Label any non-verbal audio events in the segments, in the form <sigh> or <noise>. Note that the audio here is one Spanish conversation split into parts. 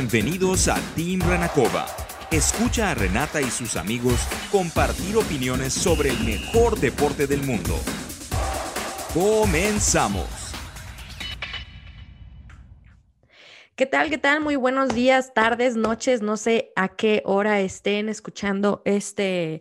Bienvenidos a Team Renacova. Escucha a Renata y sus amigos compartir opiniones sobre el mejor deporte del mundo. Comenzamos. ¿Qué tal? ¿Qué tal? Muy buenos días, tardes, noches. No sé a qué hora estén escuchando este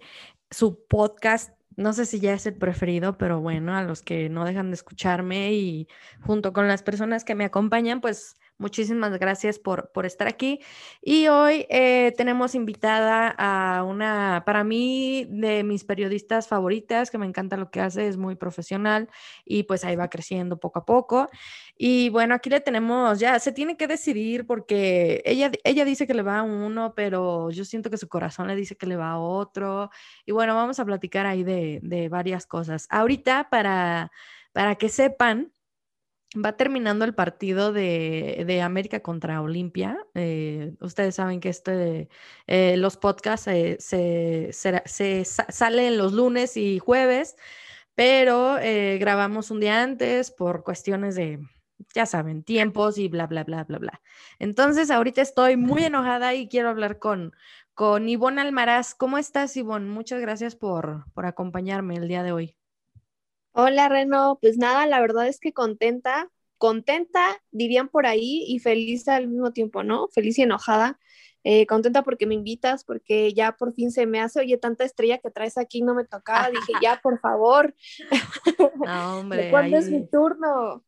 su podcast no sé si ya es el preferido, pero bueno, a los que no dejan de escucharme y junto con las personas que me acompañan, pues muchísimas gracias por, por estar aquí. Y hoy eh, tenemos invitada a una, para mí, de mis periodistas favoritas, que me encanta lo que hace, es muy profesional y pues ahí va creciendo poco a poco. Y bueno, aquí le tenemos, ya se tiene que decidir porque ella, ella dice que le va a uno, pero yo siento que su corazón le dice que le va a otro. Y bueno, vamos a platicar ahí de, de varias cosas. Ahorita, para, para que sepan, va terminando el partido de, de América contra Olimpia. Eh, ustedes saben que este, eh, los podcasts se, se, salen los lunes y jueves, pero eh, grabamos un día antes por cuestiones de ya saben, tiempos y bla, bla, bla, bla, bla. Entonces, ahorita estoy muy enojada y quiero hablar con, con Ivonne Almaraz. ¿Cómo estás, Ivonne? Muchas gracias por, por acompañarme el día de hoy. Hola, Reno. Pues nada, la verdad es que contenta, contenta, dirían por ahí, y feliz al mismo tiempo, ¿no? Feliz y enojada. Eh, contenta porque me invitas, porque ya por fin se me hace, oye, tanta estrella que traes aquí no me tocaba, dije, <laughs> ya, por favor. No, <laughs> hombre. ¿Cuándo es mi turno?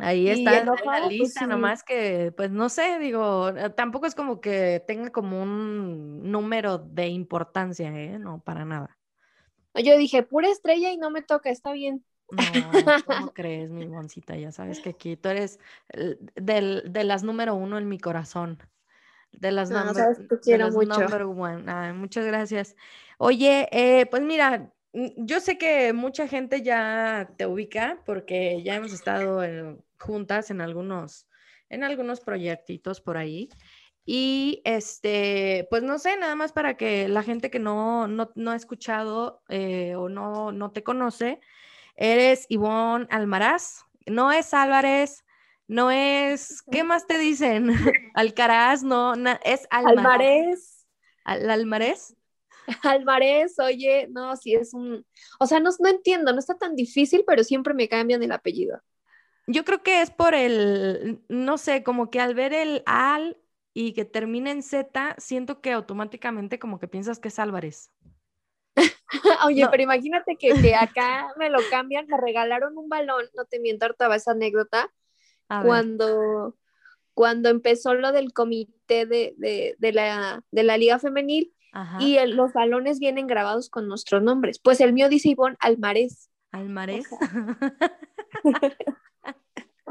Ahí está la pues lista, nomás que, pues no sé, digo, eh, tampoco es como que tenga como un número de importancia, ¿eh? No, para nada. Yo dije, pura estrella y no me toca, está bien. No, <laughs> ¿cómo crees, mi boncita? Ya sabes que aquí tú eres del, de las número uno en mi corazón. De las, no, sabes, te quiero mucho. muchas gracias. Oye, eh, pues mira, yo sé que mucha gente ya te ubica porque ya hemos estado juntas en algunos, en algunos proyectitos por ahí. Y este, pues no sé, nada más para que la gente que no, no, ha escuchado eh, o no, no te conoce, eres Ivonne Almaraz, no es Álvarez, no es, ¿qué más te dicen? <laughs> Alcaraz, no, es Almaraz. ¿Al Almarés? <laughs> Alvarez, oye, no, si es un, o sea, no, no entiendo, no está tan difícil, pero siempre me cambian el apellido. Yo creo que es por el, no sé, como que al ver el al y que termina en Z, siento que automáticamente como que piensas que es Álvarez. <laughs> Oye, pero imagínate que, que, acá me lo cambian, me regalaron un balón, no te miento, harta esa anécdota, cuando, cuando empezó lo del comité de, de, de, la, de la liga femenil, y los balones vienen grabados con nuestros nombres. Pues el mío dice Ivonne Almarés. Almarés. <laughs> <laughs>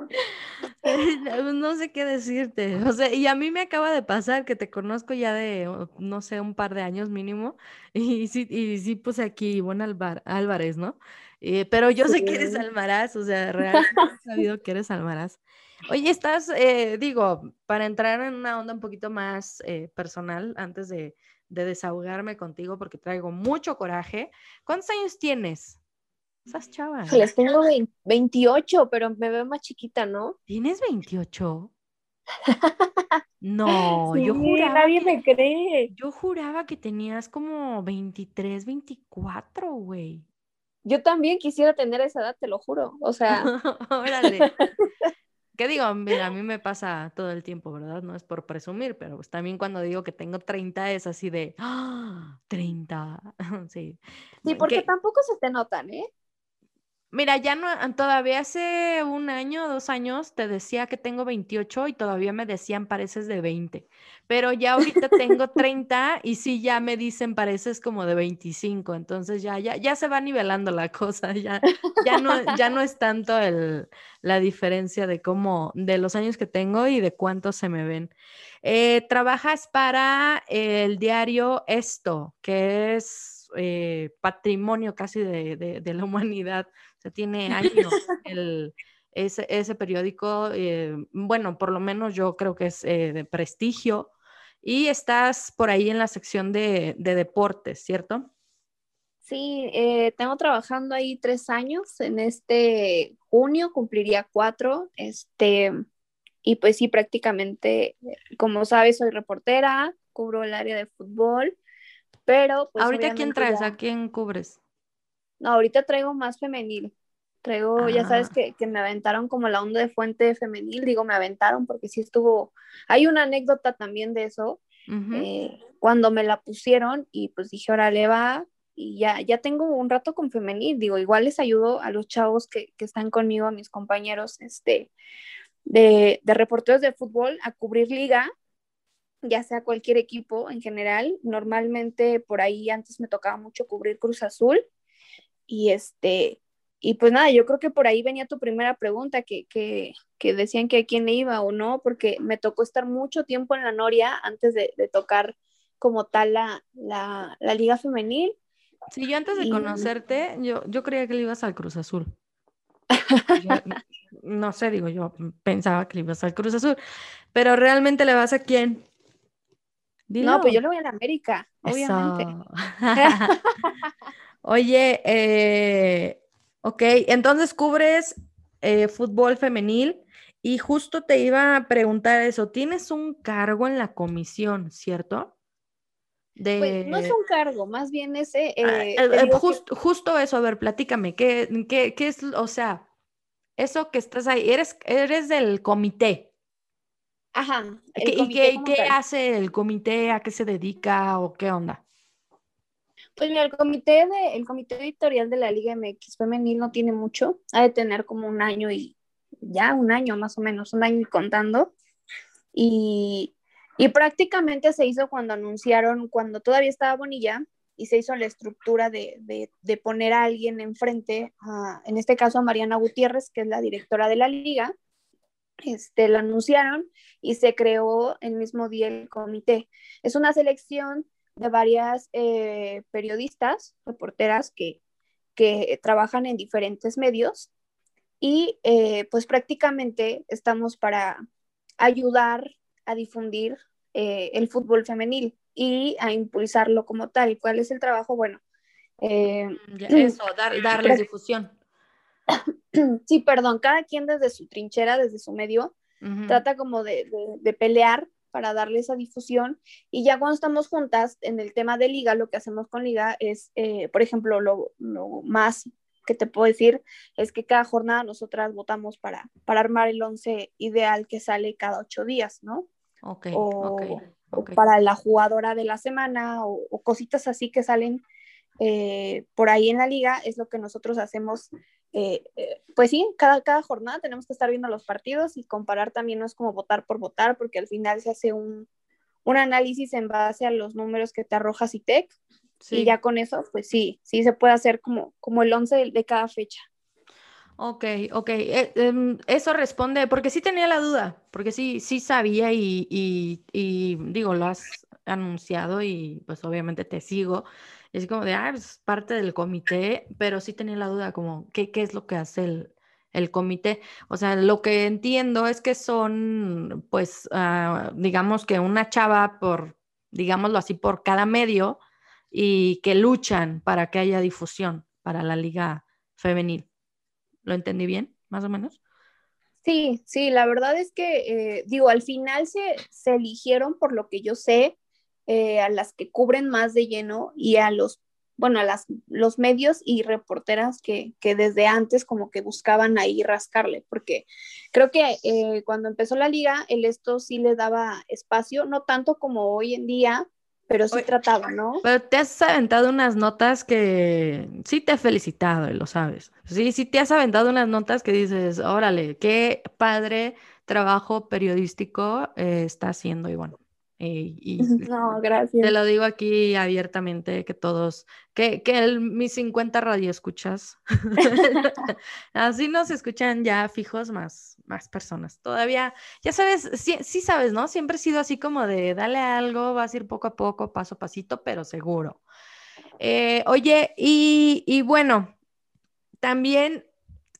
<laughs> no sé qué decirte. O sea, y a mí me acaba de pasar que te conozco ya de, no sé, un par de años mínimo. <laughs> Y sí, y sí puse aquí Ivonne Álvarez, ¿no? Eh, pero yo sé que eres Almaraz, o sea, realmente <laughs> he sabido que eres Almaraz. Oye, estás, eh, digo, para entrar en una onda un poquito más eh, personal, antes de, de desahogarme contigo porque traigo mucho coraje. ¿Cuántos años tienes? Estás chava. Les tengo 28, pero me veo más chiquita, ¿no? ¿Tienes 28? <laughs> No, yo juraba. Nadie me cree. Yo juraba que tenías como 23, 24, güey. Yo también quisiera tener esa edad, te lo juro. O sea. <laughs> Órale. ¿Qué digo? Mira, a mí me pasa todo el tiempo, ¿verdad? No es por presumir, pero pues también cuando digo que tengo 30 es así de, ¡Ah! 30, <laughs> sí. Sí, porque tampoco se te notan, ¿eh? Mira, ya no, todavía hace un año, dos años, te decía que tengo 28 y todavía me decían pareces de 20, pero ya ahorita tengo 30 y sí, ya me dicen pareces como de 25, entonces ya, ya, ya se va nivelando la <laughs> cosa, ya, ya, no, ya no es tanto el, la diferencia de cómo, de los años que tengo y de cuántos se me ven. Eh, trabajas para el diario Esto, que es eh, patrimonio casi de, de la <laughs> humanidad tiene <laughs> años ese, periódico, eh, bueno, por lo menos yo creo que es eh, de prestigio, y estás por ahí en la sección de, deportes, ¿cierto? Sí, eh, tengo trabajando ahí tres años, en este junio cumpliría cuatro, este, y pues sí, prácticamente, como sabes, soy reportera, cubro el área de fútbol, pero pues... ¿Ahorita quién traes? ¿A quién cubres? No, ahorita traigo más femenil. Traigo, ya sabes ah. que, me aventaron como la onda de fuente femenil, digo, me aventaron porque sí estuvo, hay una anécdota también de eso, eh, cuando me la pusieron y pues dije, órale va, y ya, ya tengo un rato con femenil, digo, igual les ayudo a los chavos que, que están conmigo, a mis compañeros, este, de, de reporteros de fútbol a cubrir liga, ya sea cualquier equipo en general. Normalmente por ahí antes me tocaba mucho cubrir Cruz Azul y este, y pues nada, yo creo que por ahí venía tu primera pregunta, que, que, que decían que a quién iba o no, porque me tocó estar mucho tiempo en la Noria antes de, de tocar como tal la, la, la, liga femenil. Sí, yo antes de conocerte, yo, yo creía que le ibas al Cruz Azul. <laughs> no sé, digo, yo pensaba que le ibas al Cruz Azul, pero realmente le vas a quién? No, pues yo le voy a la América, obviamente. <laughs> <laughs> Oye, eh, ok, entonces cubres eh, fútbol femenil y justo te iba a preguntar eso, tienes un cargo en la comisión, ¿cierto? Pues, no es un cargo, más bien ese... Ah, eh, justo eso, a ver, platícame, ¿qué, qué, qué es, o sea, eso que estás ahí, eres, eres del comité. Ajá. ¿Y qué, qué hace el comité? ¿A qué se dedica o qué onda? Pues mira, el comité, de, el comité editorial de la Liga MX Femenil no tiene mucho, ha de tener como un año y ya un año más o menos, un año y contando. Y, y prácticamente se hizo cuando anunciaron, cuando todavía estaba Bonilla, y se hizo la estructura de, de, poner a alguien enfrente, en este caso a Mariana Gutiérrez, que es la directora de la liga, este, lo anunciaron y se creó el mismo día el comité. Es una selección de varias eh, periodistas, reporteras que, que trabajan en diferentes medios y eh, pues prácticamente estamos para ayudar a difundir eh, el fútbol femenil y a impulsarlo como tal. ¿Cuál es el trabajo? Bueno. Eh, <clears throat> eso, dar, darles difusión. <clears throat> Sí, perdón, cada quien desde su trinchera, desde su medio, trata como de, pelear para darle esa difusión. Y ya cuando estamos juntas en el tema de liga, lo que hacemos con liga es, eh, por ejemplo, lo, más que te puedo decir es que cada jornada nosotras votamos para, para armar el once ideal que sale cada ocho días, ¿no? Ok, ok para la jugadora de la semana o, cositas así que salen eh, por ahí en la liga, es lo que nosotros hacemos. Eh, eh, pues sí, cada, cada jornada tenemos que estar viendo los partidos y comparar también no es como votar por votar, porque al final se hace un, un análisis en base a los números que te arroja CITEC. Y ya con eso, pues sí, sí se puede hacer como, como el 11 de cada fecha. Ok, ok. Eh, em, eso responde, porque sí tenía la duda, porque sí, sí sabía y, y, digo, lo has anunciado y pues obviamente te sigo. Es como de, ah, es parte del comité, pero sí tenía la duda como, ¿qué, qué es lo que hace el, el comité? O sea, lo que entiendo es que son, pues, ah, digamos que una chava por, digámoslo así, por cada medio y que luchan para que haya difusión para la liga femenil. ¿Lo entendí bien, más o menos? Sí, sí, la verdad es que, eh, digo, al final se, se, eligieron, por lo que yo sé, eh, a las que cubren más de lleno y a los, bueno, a las, los medios y reporteras que, que desde antes como que buscaban ahí rascarle, porque creo que eh, cuando empezó la liga, el esto sí le daba espacio, no tanto como hoy en día, pero sí trataba, ¿no? Pero te has aventado unas notas que sí te he felicitado, lo sabes. Sí, sí te has aventado unas notas que dices, órale, qué padre trabajo periodístico eh, está haciendo y y, no, gracias. Te lo digo aquí abiertamente, que todos, que, que el, mis 50 radioescuchas, <laughs> así nos escuchan ya fijos más, más personas. Todavía, ya sabes, sí, sí, sabes, ¿no? Siempre he sido así como de, dale algo, vas a ir poco a poco, paso a pasito, pero seguro. Eh, oye, y, y bueno, también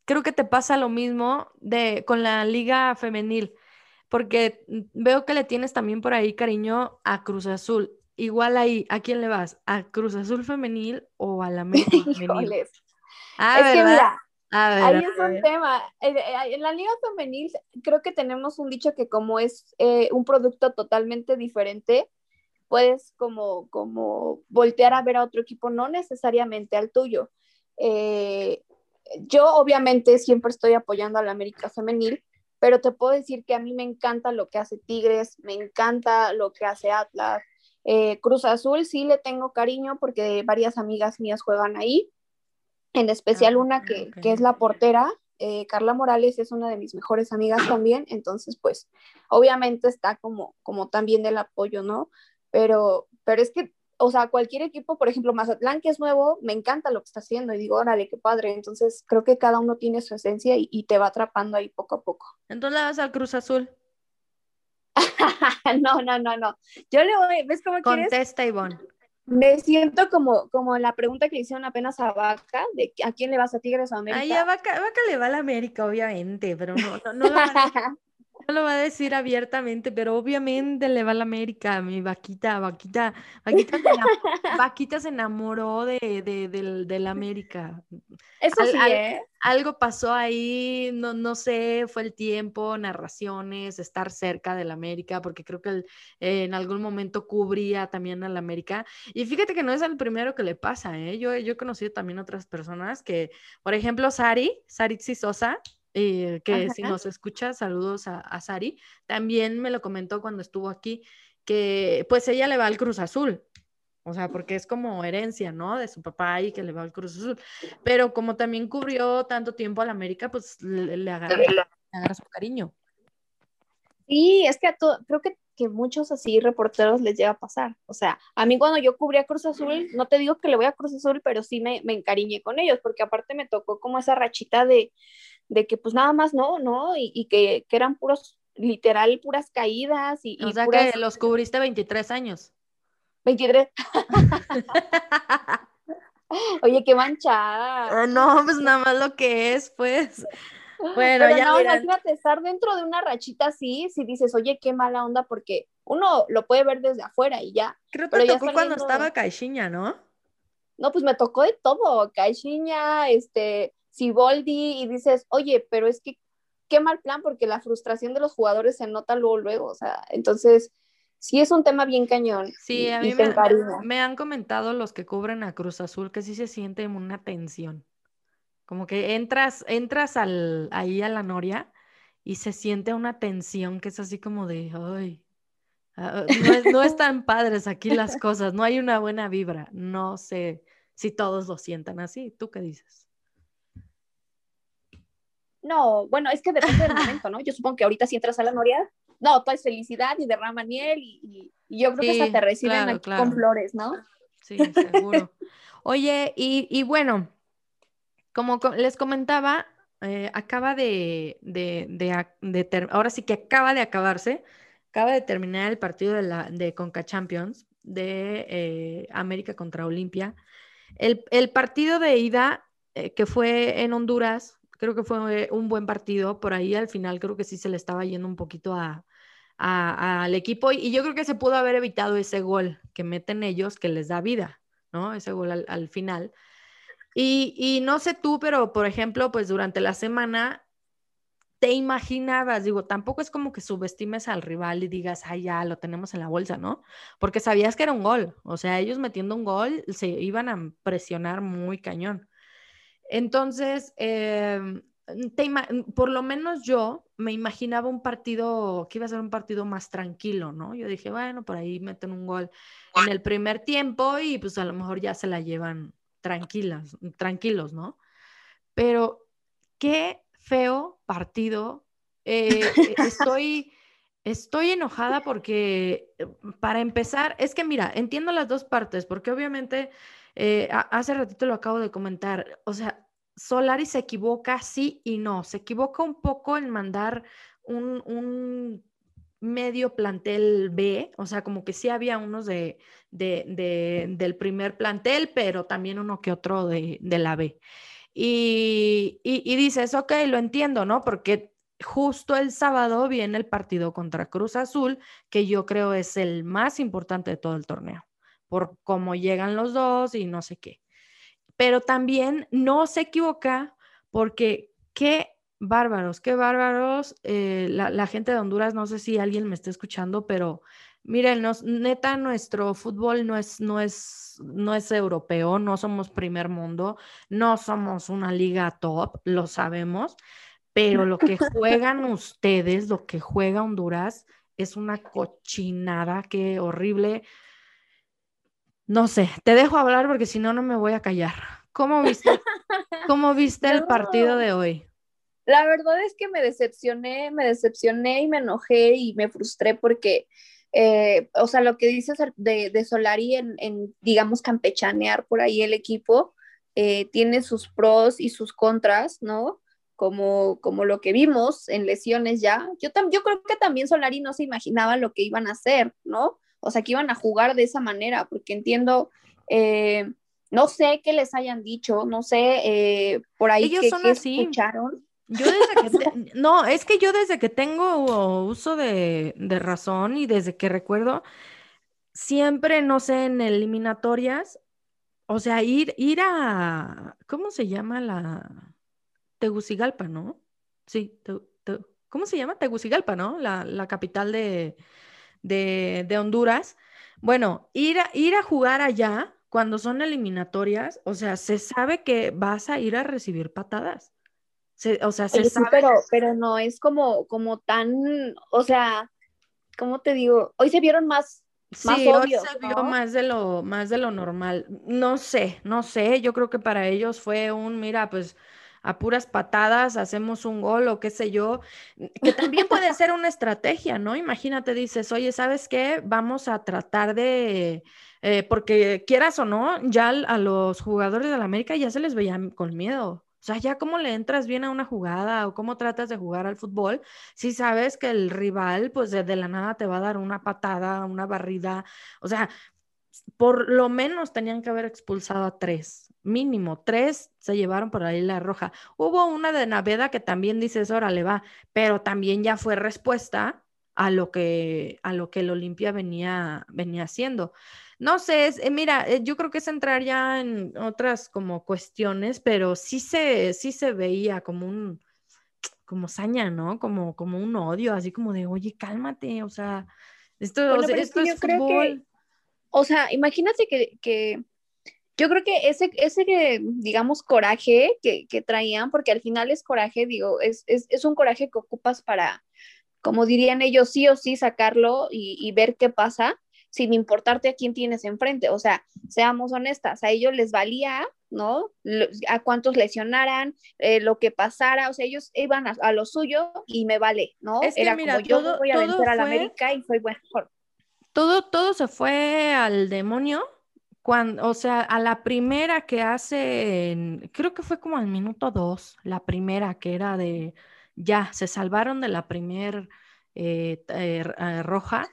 creo que te pasa lo mismo de, con la liga femenil porque veo que le tienes también por ahí cariño a Cruz Azul. Igual ahí, ¿a quién le vas? ¿A Cruz Azul femenil o a la <laughs> América femenil? Ah, es que mira, Ahí es un tema. Eh, eh, en la liga femenil creo que tenemos un dicho que como es eh, un producto totalmente diferente, puedes como, como voltear a ver a otro equipo, no necesariamente al tuyo. yo obviamente siempre estoy apoyando a la América femenil, pero te puedo decir que a mí me encanta lo que hace Tigres, me encanta lo que hace Atlas. Cruz Azul sí le tengo cariño porque varias amigas mías juegan ahí en especial ah, una que, es la portera, eh, Carla Morales es una de mis mejores amigas también, entonces pues obviamente está como, como también del apoyo, ¿no? Pero, pero es que, o sea, cualquier equipo, por ejemplo, Mazatlán, que es nuevo, me encanta lo que está haciendo y digo, órale, qué padre, entonces creo que cada uno tiene su esencia y, te va atrapando ahí poco a poco. Entonces le vas al Cruz Azul. <laughs> no, no, no, no. Yo le voy, ¿ves cómo quieres? Contesta, Ivonne. Me siento como, como la pregunta que le hicieron apenas a Vaca, de a quién le vas a Tigres o América. Ay, a Vaca, Vaca le va a la América, obviamente, pero no, no, no, lo, <laughs> no lo va a decir abiertamente, pero obviamente le va a la América, mi vaquita, vaquita, vaquita, se, <laughs> vaquita se enamoró de, de, del, la América. Eso sí, ¿eh? Algo pasó ahí, no, no sé, fue el tiempo, narraciones, estar cerca de la América, porque creo que en algún momento cubría también a la América. Y fíjate que no es el primero que le pasa, ¿eh? Yo, yo he conocido también otras personas que, por ejemplo, Sari, Sari Sosa, eh, que si nos escucha, saludos a, Sari, también me lo comentó cuando estuvo aquí, que pues ella le va al Cruz Azul, o sea, porque es como herencia, ¿no? De su papá y que le va al Cruz Azul, pero como también cubrió tanto tiempo a la América, pues le, agarra, su cariño. Sí, es que a todo, creo que, que muchos así reporteros les llega a pasar. O sea, a mí cuando yo cubría Cruz Azul, no te digo que le voy a Cruz Azul, pero sí me, me encariñé con ellos, porque aparte me tocó como esa rachita de, de que pues nada más no, ¿no? Y, que, eran puros, literal, puras caídas y... O sea que los cubriste 23 años. 23. <laughs> Oye, qué manchada. Ah, no, pues nada más lo que es, pues. Bueno, ya no, imagínate estar dentro de una rachita así, si dices, oye, qué mala onda, porque uno lo puede ver desde afuera y ya. Creo que te tocó cuando estaba Caixinha, ¿no? No, pues me tocó de todo, Caixinha, este, Siboldi y dices, oye, pero es que qué mal plan porque la frustración de los jugadores se nota luego, luego, o sea, entonces sí es un tema bien cañón. Sí, a mí me, han comentado los que cubren a Cruz Azul que sí se siente una tensión, como que entras, entras al, ahí a la noria y se siente una tensión que es así como de, ay, ah, no, no están padres aquí las <laughs> cosas, no hay una buena vibra, no sé si todos lo sientan así, ¿tú qué dices? No, bueno, es que depende del <laughs> momento, ¿no? Yo supongo que ahorita si entras a la noria, no, todo es felicidad y derrama miel y, yo creo que hasta te reciben con flores, ¿no? Sí, seguro. Oye, y, bueno, como les comentaba, eh, acaba de, de, ahora sí que acaba de acabarse, acaba de terminar el partido de, la, de Conca Champions de eh, América contra Olimpia. El, partido de ida eh, que fue en Honduras Creo que fue un buen partido. Por ahí al final creo que sí se le estaba yendo un poquito a, al equipo y, yo creo que se pudo haber evitado ese gol que meten ellos que les da vida, ¿no? Ese gol al, final. Y, y, no sé tú, pero por ejemplo, pues durante la semana te imaginabas, digo, tampoco es como que subestimes al rival y digas, ay, ya lo tenemos en la bolsa, ¿no? Porque sabías que era un gol, o sea, ellos metiendo un gol se iban a presionar muy cañón. Entonces, em, por lo menos yo me imaginaba un partido que iba a ser un partido más tranquilo, ¿no? Yo dije, bueno, por ahí meten un gol en el primer tiempo y pues a lo mejor ya se la llevan tranquilas, tranquilos, ¿no? Pero qué feo partido. Eh, e, <laughs> estoy, estoy enojada porque, para empezar, es que mira, entiendo las dos partes, porque obviamente eh, hace ratito lo acabo de comentar, o sea, Solari se equivoca sí y no, se equivoca un poco en mandar un, medio plantel B, o sea, como que sí había unos de, del primer plantel, pero también uno que otro de, la B. Y, y, y, dices, ok, lo entiendo, ¿no? Porque justo el sábado viene el partido contra Cruz Azul, que yo creo es el más importante de todo el torneo por cómo llegan los dos y no sé qué. Pero también no se equivoca porque qué bárbaros, qué bárbaros. Eh, la, gente de Honduras, no sé si alguien me está escuchando, pero miren, neta, nuestro fútbol no es, no, es, no es europeo, no somos primer mundo, no somos una liga top, lo sabemos, pero lo que juegan <laughs> ustedes, lo que juega Honduras, es una cochinada, qué horrible. No sé, te dejo hablar porque si no, no me voy a callar. ¿Cómo viste, <laughs> cómo viste el partido de hoy? La verdad es que me decepcioné, me decepcioné y me enojé y me frustré porque, eh, o sea, lo que dices de, de Solari en, en, digamos, campechanear por ahí el equipo, eh, tiene sus pros y sus contras, ¿no? Como, como lo que vimos en lesiones ya. Yo, yo creo que también Solari no se imaginaba lo que iban a hacer, ¿no? O sea, que iban a jugar de esa manera, porque entiendo, eh, no sé qué les hayan dicho, no sé por ahí Ellos qué, escucharon. Yo desde que, <laughs> no, es que yo desde que tengo uso de, razón y desde que recuerdo, siempre, no sé, en eliminatorias, o sea, ir, ir a, ¿cómo se llama la? Tegucigalpa, ¿no? Sí, ¿cómo se llama? Tegucigalpa, ¿no? La, capital de, de, Honduras. Bueno, ir a, ir a jugar allá cuando son eliminatorias, o sea, se sabe que vas a ir a recibir patadas o sea, se sabe. pero, pero no es como, como tan, o sea, ¿cómo te digo? Hoy se vieron más, más sí, hoy se vio más de lo, más de lo normal. No sé, no sé. Yo creo que para ellos fue un, mira, pues a puras patadas hacemos un gol o qué sé yo, que también puede <laughs> ser una estrategia, ¿no? Imagínate, dices, oye, ¿sabes qué? Vamos a tratar de, eh, porque quieras o no, ya a los jugadores de la América ya se les veía con miedo. O sea, ya cómo le entras bien a una jugada o cómo tratas de jugar al fútbol, si sabes que el rival, pues de, la nada te va a dar una patada, una barrida. O sea, por lo menos tenían que haber expulsado a tres, mínimo tres se llevaron por ahí la roja. Hubo una de Naveda que también dices, órale va, pero también ya fue respuesta a lo que, a lo que el Olimpia venía, venía haciendo. No sé, eh, mira, eh, yo creo que es entrar ya en otras como cuestiones, pero sí se, sí se veía como un, como saña, ¿no? Como, como un odio, así como de, oye, cálmate, o sea, esto, es, yo creo que, o sea, imagínate que, que, yo creo que ese, ese digamos, coraje que, que traían, porque al final es coraje, digo, es, es, es, un coraje que ocupas para, como dirían ellos, sí o sí sacarlo y, y ver qué pasa sin importarte a quién tienes enfrente. O sea, seamos honestas, a ellos les valía, ¿no? A cuántos lesionaran, eh, lo que pasara, o sea, ellos iban a, lo suyo y me vale, ¿no? Era como yo voy a vencer a la América y fue mejor. Todo, todo se fue al demonio. Cuando, o sea, a la primera que hace, creo que fue como al minuto dos, la primera que era de, ya, se salvaron de la primer eh, eh, roja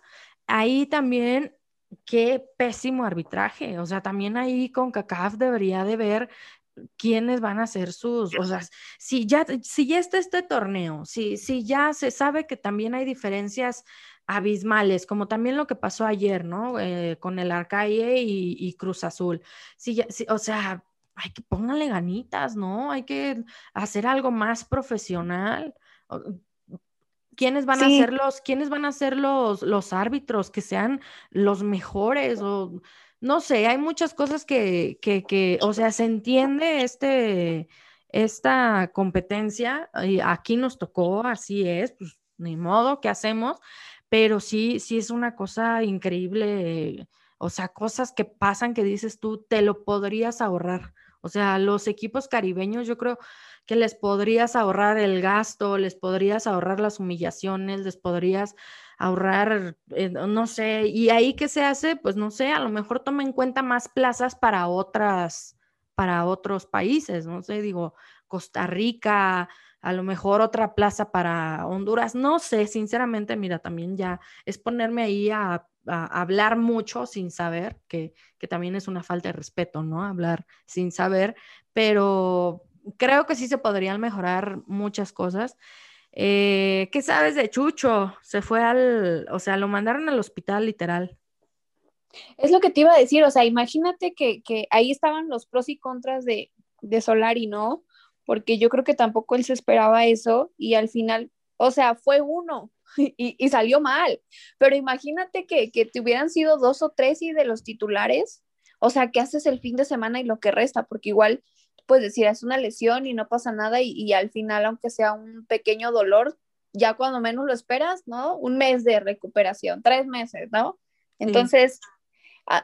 ahí también, qué pésimo arbitraje. O sea, también ahí con CACAF debería de ver quiénes van a ser sus, o sea, si ya, si ya está este torneo, si, si ya se sabe que también hay diferencias abismales, como también lo que pasó ayer, ¿no? Eh, con el Arcaye y, Cruz Azul. Si ya, o sea, hay que pónganle ganitas, ¿no? Hay que hacer algo más profesional. ¿Quiénes van a ser los, quiénes van a ser los, los árbitros que sean los mejores? O no sé, hay muchas cosas que, que, que, o sea, se entiende este, esta competencia, y aquí nos tocó, así es, pues ni modo, ¿qué hacemos? Pero sí, sí es una cosa increíble, o sea, cosas que pasan que dices tú, te lo podrías ahorrar. O sea, los equipos caribeños, yo creo, que les podrías ahorrar el gasto, les podrías ahorrar las humillaciones, les podrías ahorrar, eh, no sé, y ahí qué se hace, pues no sé, a lo mejor toma en cuenta más plazas para otras, para otros países, no sé, digo, Costa Rica, a lo mejor otra plaza para Honduras, no sé, sinceramente, mira, también ya es ponerme ahí a, hablar mucho sin saber, que, que, también es una falta de respeto, ¿no? Hablar sin saber, pero creo que sí se podrían mejorar muchas cosas. Eh, ¿Qué sabes de Chucho? Se fue al, o sea, lo mandaron al hospital literal. Es lo que te iba a decir, o sea, imagínate que, ahí estaban los pros y contras de, de Solari, ¿no? Porque yo creo que tampoco él se esperaba eso y al final, o sea, fue uno <laughs> y, salió mal, pero imagínate que, que te hubieran sido dos o tres y de los titulares, o sea, que haces el fin de semana y lo que resta, porque igual pues decir, es una lesión y no pasa nada y, al final, aunque sea un pequeño dolor, ya cuando menos lo esperas, ¿no? Un mes de recuperación, tres meses, ¿no? Entonces,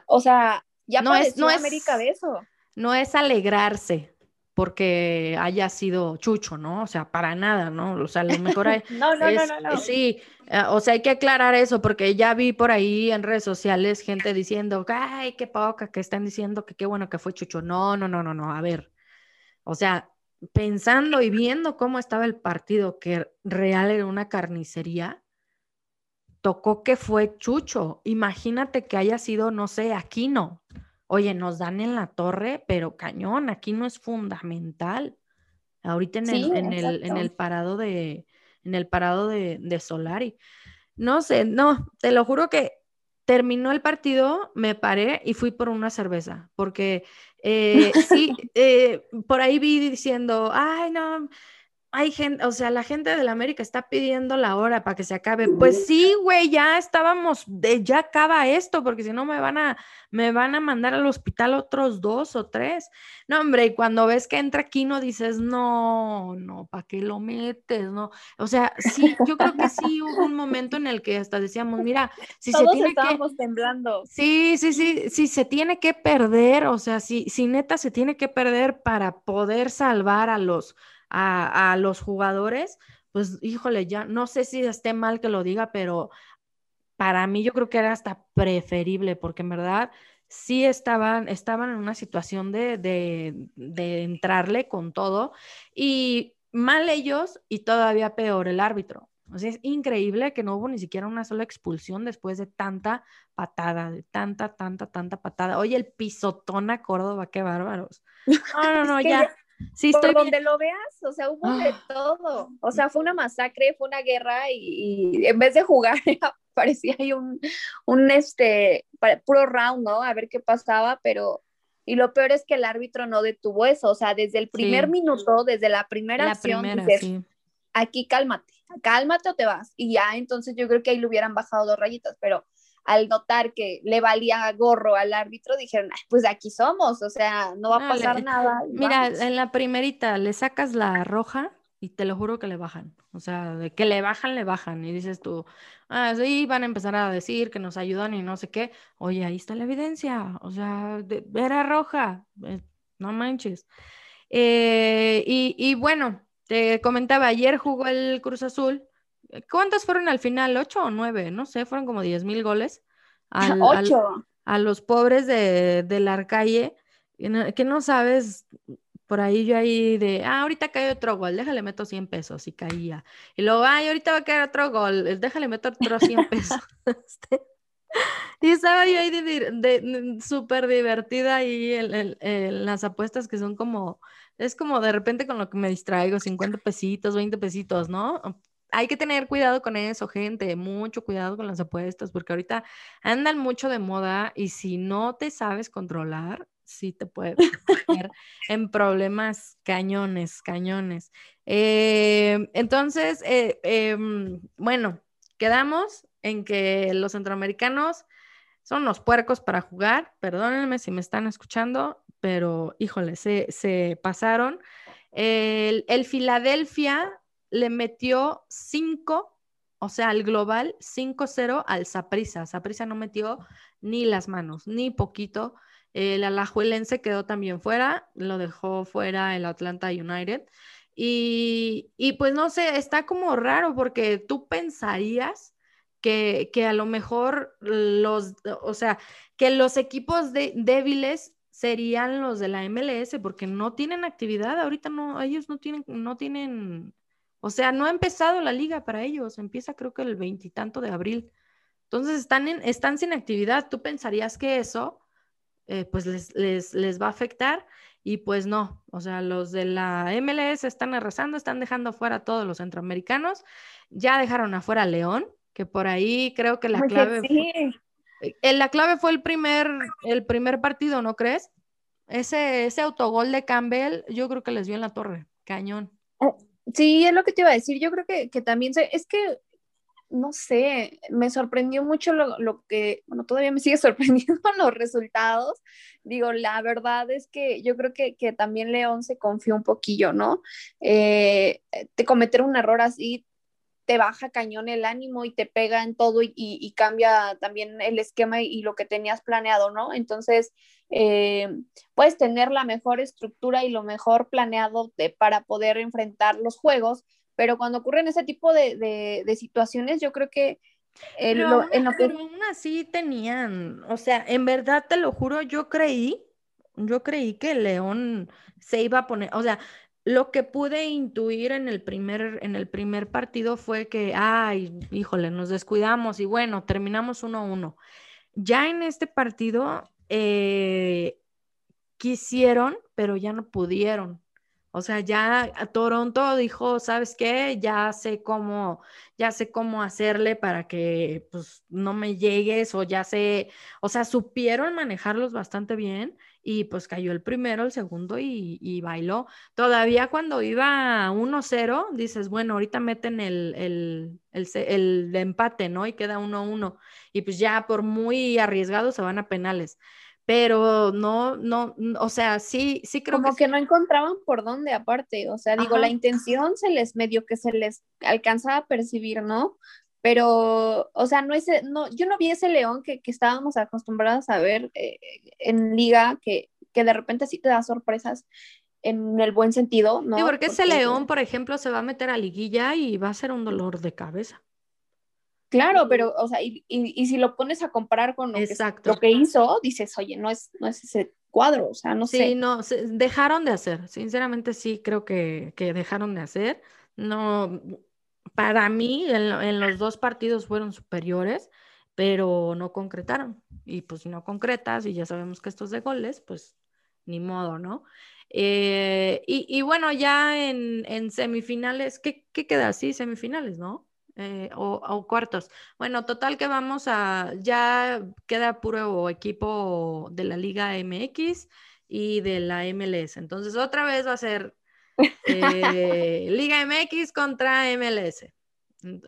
o sea, ya no es, no es América de eso. No es alegrarse porque haya sido Chucho, ¿no? O sea, para nada, ¿no? O sea, lo mejor hay, <laughs> no, no, no, no, Sí, eh, o sea, hay que aclarar eso porque ya vi por ahí en redes sociales gente diciendo, ay, qué poca, que están diciendo que qué bueno que fue Chucho. No, no, no, no, no, a ver. O sea, pensando y viendo cómo estaba el partido, que real era una carnicería, tocó que fue Chucho. Imagínate que haya sido, no sé, Aquino. Oye, nos dan en la torre, pero cañón, Aquino es fundamental. Ahorita en, el, en, el, en el, parado de en el parado de, de Solari. No sé, no, te lo juro que terminó el partido, me paré y fui por una cerveza, porque eh, sí, <laughs> eh, por ahí vi diciendo, ay, no, hay gente, o sea, la gente de la América está pidiendo la hora para que se acabe. Pues sí, güey, ya estábamos, de, ya acaba esto, porque si no me van a, me van a mandar al hospital otros dos o tres. No, hombre, y cuando ves que entra Kino dices, no, no, ¿para qué lo metes? No, o sea, sí, yo creo que sí hubo un momento en el que hasta decíamos, mira, si se tiene estábamos temblando. Sí, sí, sí, sí, se tiene que perder, o sea, si, si neta se tiene que perder para poder salvar a los a, los jugadores, pues híjole, ya no sé si esté mal que lo diga, pero para mí yo creo que era hasta preferible, porque en verdad sí estaban, estaban en una situación de, de, entrarle con todo y mal ellos y todavía peor el árbitro. O sea, es increíble que no hubo ni siquiera una sola expulsión después de tanta patada, de tanta, tanta, tanta patada. Oye, el pisotón a Córdoba, qué bárbaros. <laughs> No, no, no, ya. Sí, por donde lo veas, o sea, hubo de ah. todo. O sea, fue una masacre, fue una guerra y, en vez de jugar <laughs> parecía ahí un, un este, puro round, ¿no? A ver qué pasaba, pero... Y lo peor es que el árbitro no detuvo eso, o sea, desde el primer minuto, desde la primera acción, aquí cálmate, cálmate o te vas. Y ya, entonces yo creo que ahí le hubieran bajado dos rayitas, pero al notar que le valía gorro al árbitro, dijeron, pues aquí somos, o sea, no va a pasar nada. Mira, en la primerita le sacas la roja y te lo juro que le bajan. O sea, de que le bajan, le bajan. Y dices tú, ah, sí, van a empezar a decir que nos ayudan y no sé qué. Oye, ahí está la evidencia. O sea, era roja. Eh, no manches. Eh, y, y bueno, te comentaba, ayer jugó el Cruz Azul ¿Cuántos fueron al final? ¿Ocho o nueve? No sé, fueron como diez mil goles. <laughs> Ocho. a los pobres de, de la Arcalle, que no sabes, por ahí yo ahí de, ah, ahorita cae otro gol, déjale meto 100 pesos y caía. Y luego, ay, ahorita va a caer otro gol, déjale meto otro 100 <laughs> pesos. Este, y estaba yo ahí de, súper divertida y en las apuestas que son como, es como de repente con lo que me distraigo, 50 pesitos, 20 pesitos, ¿no? Hay que tener cuidado con eso, gente, mucho cuidado con las apuestas, porque ahorita andan mucho de moda y si no te sabes controlar, sí te puede meter <laughs> en problemas cañones, cañones. Eh, entonces, eh, em, bueno, quedamos en que los centroamericanos son los puercos para jugar, perdónenme si me están escuchando, pero híjole, se, pasaron. El, el Filadelfia le metió 5, o sea, al global 5-0 al Saprisa. Saprisa no metió ni las manos, ni poquito. El Alajuelense quedó también fuera, lo dejó fuera el Atlanta United. Y, y, pues no sé, está como raro porque tú pensarías que, que, a lo mejor los, o sea, que los equipos de, débiles serían los de la MLS porque no tienen actividad, ahorita no, ellos no tienen, no tienen o sea, no ha empezado la liga para ellos, empieza creo que el veintitanto de abril. Entonces están, en, están sin actividad. Tú pensarías que eso eh, pues les, les, va a afectar y pues no. O sea, los de la MLS están arrasando, están dejando afuera a todos los centroamericanos. Ya dejaron afuera a León, que por ahí creo que la clave... Fue, eh, la clave fue el primer, el primer partido, ¿no crees? Ese, ese autogol de Campbell, yo creo que les dio en la torre. cañón. Eh, sí, es lo que te iba a decir. Yo creo que, que también se, es que no sé, me sorprendió mucho lo, que, bueno, todavía me sigue <laughs> sorprendiendo los resultados. Digo, la verdad es que yo creo que, también León se confió un poquillo, ¿no? Eh, te cometer un error así te baja cañón el ánimo y te pega en todo y, cambia también el esquema y, lo que tenías planeado, ¿no? Entonces, eh, puedes tener la mejor estructura y lo mejor planeado para poder enfrentar los juegos, pero cuando ocurren ese tipo de, situaciones, yo creo que... pero, lo, pero aún así tenían, o sea, en verdad te lo juro, yo creí, yo creí que León se iba a poner, o sea, lo que pude intuir en el primer, en el primer partido fue que, ay, híjole, nos descuidamos y bueno, terminamos 1-1. Ya en este partido eh, quisieron, pero ya no pudieron. O sea, ya Toronto dijo, ¿sabes qué? Ya sé cómo, ya sé cómo hacerle para que pues no me llegues o ya sé, o sea, supieron manejarlos bastante bien y pues cayó el primero, el segundo y, bailó. Todavía cuando iba 1-0, dices, bueno, ahorita meten el, el, el empate, ¿no? Y queda 1-1 y pues ya por muy arriesgado se van a penales pero no, no, o sea, sí, sí creo Como que, no encontraban por dónde aparte, o sea, digo, la intención se les medio que se les alcanzaba a percibir, ¿no? Pero, o sea, no ese, no, yo no vi ese león que, que estábamos acostumbrados a ver eh, en liga, que, que de repente sí te da sorpresas en el buen sentido, ¿no? Sí, porque ese león, por ejemplo, se va a meter a liguilla y va a ser un dolor de cabeza. Claro, pero, o sea, y, y, si lo pones a comparar con lo que, lo que, hizo, dices, oye, no es, no es ese cuadro, o sea, no sé. Sí, no, dejaron de hacer, sinceramente sí creo que, que dejaron de hacer. No, para mí en, en, los dos partidos fueron superiores, pero no concretaron. Y pues si no concretas, y ya sabemos que esto es de goles, pues ni modo, ¿no? Eh, y, bueno, ya en, en semifinales, ¿qué, ¿qué, queda así? Semifinales, ¿no? Eh, o, cuartos. Bueno, total que vamos a, ya queda puro equipo de la Liga MX y de la MLS. Entonces otra vez va a ser eh, Liga MX contra MLS.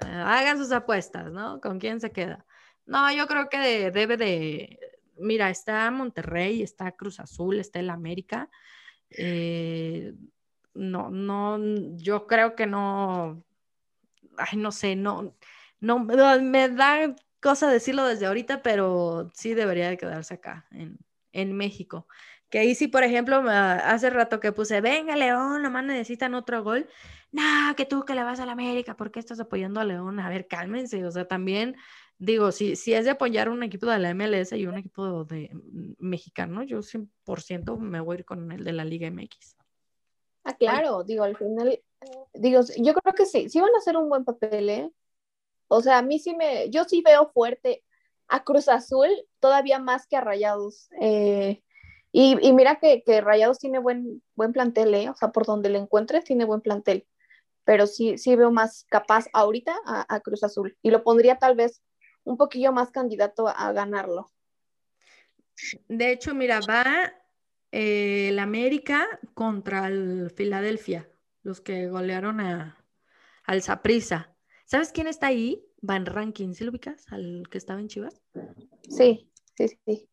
Hagan sus apuestas, ¿no? ¿Con quién se queda? No, yo creo que debe de, mira, está Monterrey, está Cruz Azul, está el América. Eh, no, no, yo creo que no, ay, no sé, no, no, me da cosa decirlo desde ahorita, pero sí debería de quedarse acá, en, en México. Que ahí sí, por ejemplo, hace rato que puse, venga León, nomás necesitan otro gol. No, que tú que le vas a la América, ¿por qué estás apoyando a León? A ver, cálmense, o sea, también digo, si, si es de apoyar un equipo de la MLS y un equipo de mexicano, yo 100% me voy a ir con el de la Liga MX. Ah, claro, digo, al final digo, yo creo que sí, sí van a hacer un buen papel, ¿eh? O sea, a mí sí me, yo sí veo fuerte a Cruz Azul todavía más que a Rayados. Eh, y, mira que, Rayados tiene buen, buen plantel, ¿eh? O sea, por donde le encuentres tiene buen plantel. Pero sí, sí veo más capaz ahorita a, Cruz Azul. Y lo pondría tal vez un poquillo más candidato a, ganarlo. De hecho, mira, va eh, el América contra el Filadelfia los que golearon a, al Zaprisa. ¿Sabes quién está ahí? Van Ranking, ¿sí lo ubicas? Al que estaba en Chivas. Sí, sí, sí.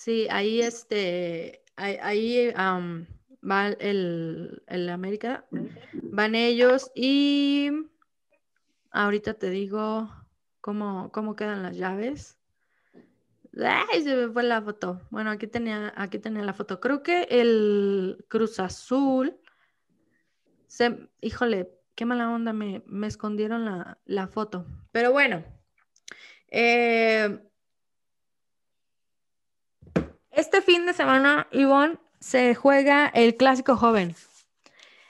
Sí, ahí este, ahí, va el, el, América, van ellos y ahorita te digo cómo, cómo quedan las llaves. Ay, se me fue la foto. Bueno, aquí tenía, aquí tenía la foto. Creo que el Cruz Azul se, híjole, qué mala onda, me, escondieron la, foto. Pero bueno, eh, este fin de semana, Ivonne, se juega el clásico joven.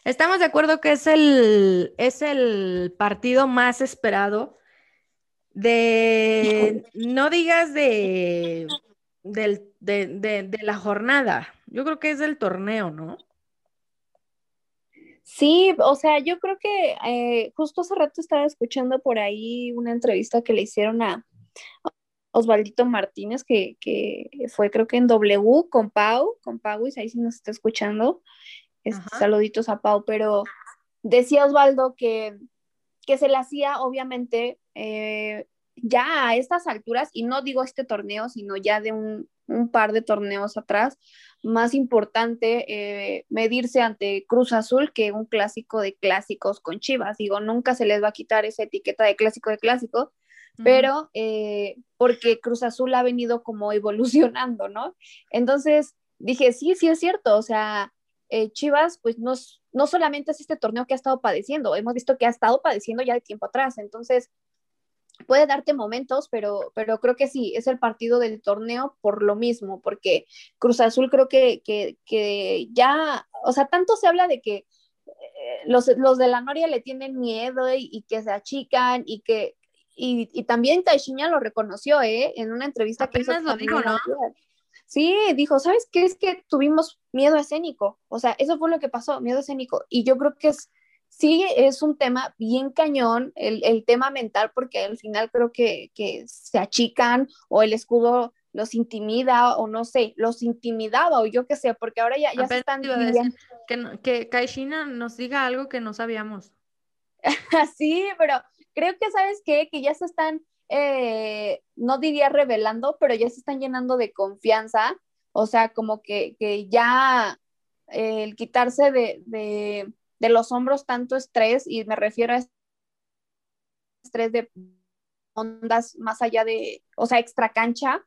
Estamos de acuerdo que es el, es el partido más esperado de, no digas de, de, de, la jornada, yo creo que es del torneo, ¿no? Sí, o sea, yo creo que eh, justo hace rato estaba escuchando por ahí una entrevista que le hicieron a Osvaldito Martínez, que, fue creo que en W con Pau, con Pau, y ahí sí nos está escuchando. saluditos a Pau, pero decía Osvaldo que, que se le hacía, obviamente, eh, ya a estas alturas, y no digo este torneo, sino ya de un, par de torneos atrás, más importante eh, medirse ante Cruz Azul que un clásico de clásicos con Chivas. Digo, nunca se les va a quitar esa etiqueta de clásico de clásico, pero eh, porque Cruz Azul ha venido como <laughs> evolucionando, ¿no? Entonces dije, sí, sí es cierto, o sea, eh, Chivas, pues no, no solamente es este torneo que ha estado padeciendo, hemos visto que ha estado padeciendo ya de tiempo atrás, entonces puede darte momentos, pero, pero creo que sí, es el partido del torneo por lo mismo, porque Cruz Azul creo que, que, ya, o sea, tanto se habla de que eh, los, de la Noria le tienen miedo y, que se achican y que, y, también Caixinha lo reconoció, ¿eh? En una entrevista que hizo. Lo dijo, ¿no? Sí, dijo, ¿sabes qué? Es que tuvimos miedo escénico, o sea, eso fue lo que pasó, miedo escénico, y yo creo que es sí es un tema bien cañón, el, tema mental, porque al final creo que, se achican o el escudo los intimida o no sé, los intimidaba o yo qué sé, porque ahora ya, ya se están... que, que Kaishina nos diga algo que no sabíamos. <laughs> sí, pero creo que sabes qué, que ya se están, eh, no diría revelando, pero ya se están llenando de confianza, o sea, como que, ya el quitarse de de los hombros tanto estrés, y me refiero a estrés de ondas más allá de, o sea, extra cancha,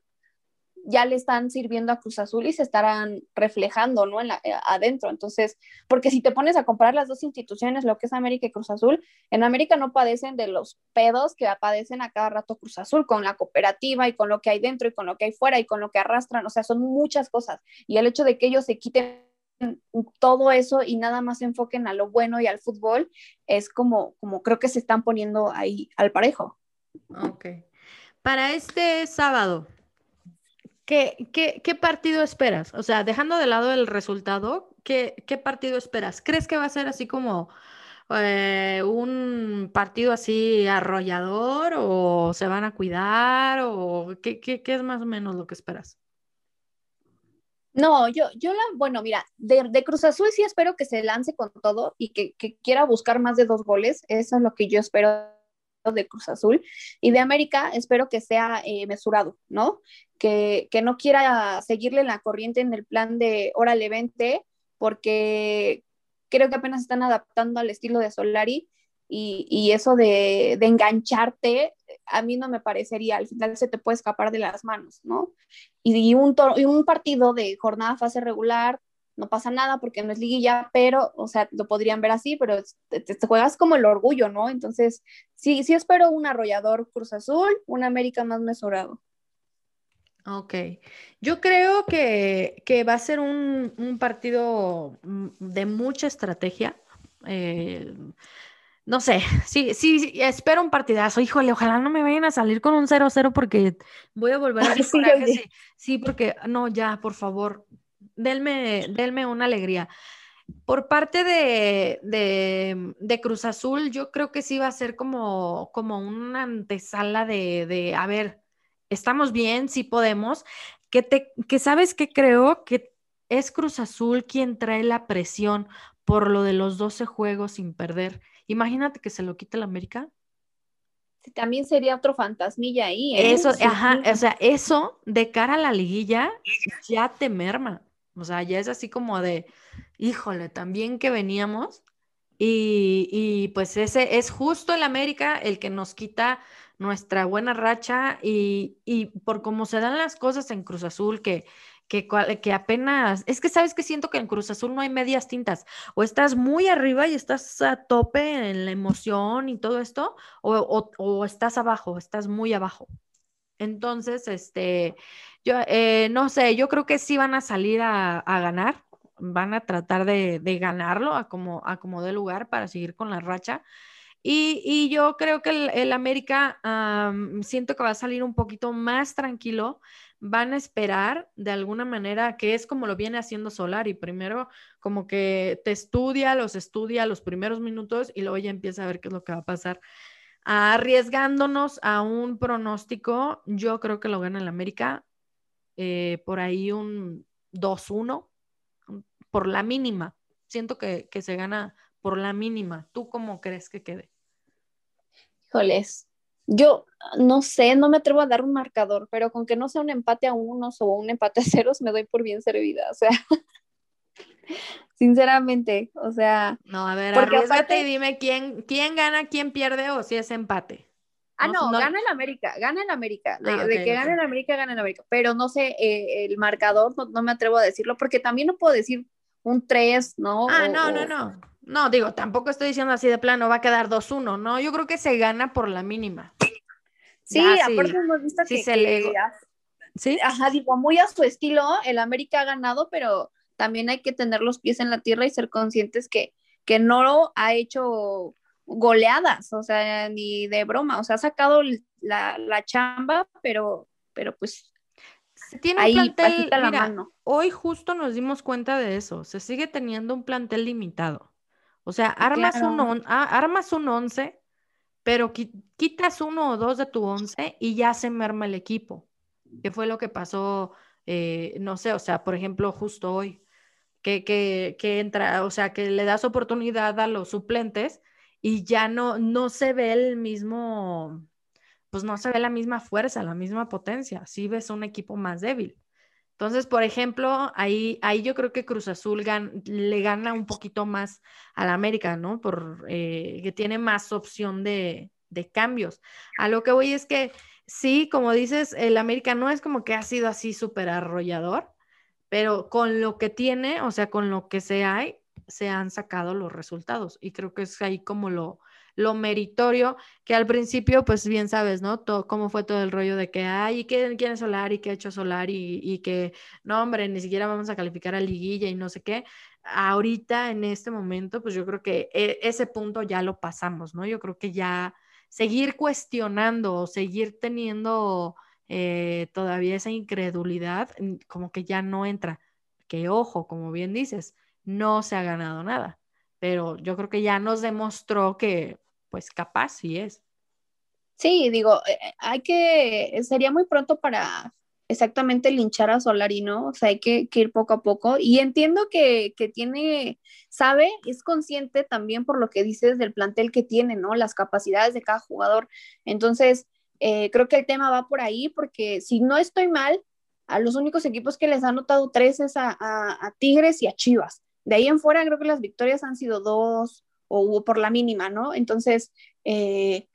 ya le están sirviendo a Cruz Azul y se estarán reflejando, ¿no? En la, eh, adentro. Entonces, porque si te pones a comparar las dos instituciones, lo que es América y Cruz Azul, en América no padecen de los pedos que padecen a cada rato Cruz Azul, con la cooperativa y con lo que hay dentro y con lo que hay fuera y con lo que arrastran, o sea, son muchas cosas. Y el hecho de que ellos se quiten todo eso y nada más se enfoquen a lo bueno y al fútbol, es como, como creo que se están poniendo ahí al parejo. Ok. Para este sábado, ¿qué, partido esperas? O sea, dejando de lado el resultado, ¿qué, partido esperas? ¿Crees que va a ser así como eh, un partido así arrollador o se van a cuidar o qué es más o menos lo que esperas? No, yo, yo la, bueno, mira, de, Cruz Azul sí espero que se lance con todo y que, quiera buscar más de dos goles. Eso es lo que yo espero de Cruz Azul. Y de América espero que sea eh, mesurado, ¿no? Que, no quiera seguirle la corriente en el plan de órale, vente, porque creo que apenas están adaptando al estilo de Solari y, eso de, engancharte, a mí no me parecería, al final se te puede escapar de las manos, ¿no? Y, un, y un partido de jornada fase regular, no pasa nada porque no es liguilla, pero, o sea, lo podrían ver así, pero te, juegas como el orgullo, ¿no? Entonces, sí, sí espero un arrollador Cruz Azul, un América más mesurado. Ok, yo creo que, va a ser un, un partido mm, de mucha estrategia. Eh, no sé, sí, sí, espero un partidazo. Híjole, ojalá no me vayan a salir con un 0-0 porque voy a volver a <laughs> sí, sí, porque no, ya, por favor, denme, denme una alegría. Por parte de, de, Cruz Azul, yo creo que sí va a ser como, como una antesala de, de, a ver, estamos bien, sí podemos. Que, te, que sabes que creo que es Cruz Azul quien trae la presión por lo de los 12 juegos sin perder Imagínate que se lo quite la América. también sería otro fantasmilla ahí. ¿eh? Eso, ajá, o sea, eso de cara a la liguilla ya te merma. O sea, ya es así como de, híjole, también que veníamos. Y, pues ese es justo el América el que nos quita nuestra buena racha y, y por cómo se dan las cosas en Cruz Azul, que que, apenas, es que sabes que siento que en Cruz Azul no hay medias tintas, o estás muy arriba y estás a tope en la emoción y todo esto, o, estás abajo, estás muy abajo. Entonces, este, yo eh, no sé, yo creo que sí van a salir a, ganar, van a tratar de, ganarlo a como, a como de lugar para seguir con la racha. Y, yo creo que el, América siento que va a salir un poquito más tranquilo, van a esperar de alguna manera, que es como lo viene haciendo Solari, primero como que te estudia, los estudia los primeros minutos y luego ya empieza a ver qué es lo que va a pasar. Arriesgándonos a un pronóstico, yo creo que lo gana el América eh, por ahí un 2-1, por la mínima. siento que, que se gana por la mínima. ¿Tú cómo crees que quede? Híjoles, yo no sé, no me atrevo a dar un marcador, pero con que no sea un empate a unos o un empate a <laughs> ceros, me doy por bien servida. O sea, sinceramente, o sea. No, a ver, arriesgate y dime quién, quién gana, quién pierde o si es empate. Ah, no, gana el América, gana el América. De, ah, que gana el América, gana el América. Pero no sé, eh, el marcador no, me atrevo a decirlo porque también no puedo decir un 3, ¿no? Ah, no, no, no. No, digo, tampoco estoy diciendo así de plano, va a quedar 2-1, ¿no? Yo creo que se gana por la mínima. Sí, aparte hemos visto que, se le... ¿Sí? Ajá, digo, muy a su estilo, el América ha ganado, pero también hay que tener los pies en la tierra y ser conscientes que, que no ha hecho goleadas, o sea, ni de broma, o sea, ha sacado la, la chamba, pero, pero pues tiene un plantel, mira, hoy justo nos dimos cuenta de eso, se sigue teniendo un plantel limitado. O sea, armas, un, armas un 11, pero quitas uno o dos de tu 11 y ya se merma el equipo, que fue lo que pasó, eh, no sé, o sea, por ejemplo, justo hoy, que, que, que entra, o sea, que le das oportunidad a los suplentes y ya no, no se ve el mismo, pues no se ve la misma fuerza, la misma potencia, si ves un equipo más débil. Entonces, por ejemplo, ahí, ahí yo creo que Cruz Azul le gana un poquito más al América, ¿no? Por eh, que tiene más opción de, de cambios. A lo que voy es que sí, como dices, el América no es como que ha sido así súper arrollador, pero con lo que tiene, o sea, con lo que se hay, se han sacado los resultados. Y creo que es ahí como lo, lo meritorio, que al principio, pues bien sabes, ¿no? Todo, cómo fue todo el rollo de que, ay, ¿quién, quién es Solar y qué ha hecho Solar y, y, que, no, hombre, ni siquiera vamos a calificar a liguilla y no sé qué. Ahorita, en este momento, pues yo creo que e, ese punto ya lo pasamos, ¿no? Yo creo que ya seguir cuestionando o seguir teniendo eh, todavía esa incredulidad, como que ya no entra. Que ojo, como bien dices, no se ha ganado nada. Pero yo creo que ya nos demostró que, pues, capaz sí es. Sí, digo, eh, eh, hay que, sería muy pronto para exactamente linchar a Solari, ¿no? O sea, hay que, ir poco a poco. Y entiendo que, tiene, sabe, es consciente también por lo que dices del plantel que tiene, ¿no? Las capacidades de cada jugador. Entonces, eh, creo que el tema va por ahí, porque si no estoy mal, a los únicos equipos que les ha notado tres es a Tigres y a Chivas. De ahí en fuera creo que las victorias han sido dos o por la mínima, ¿no? Entonces, eh,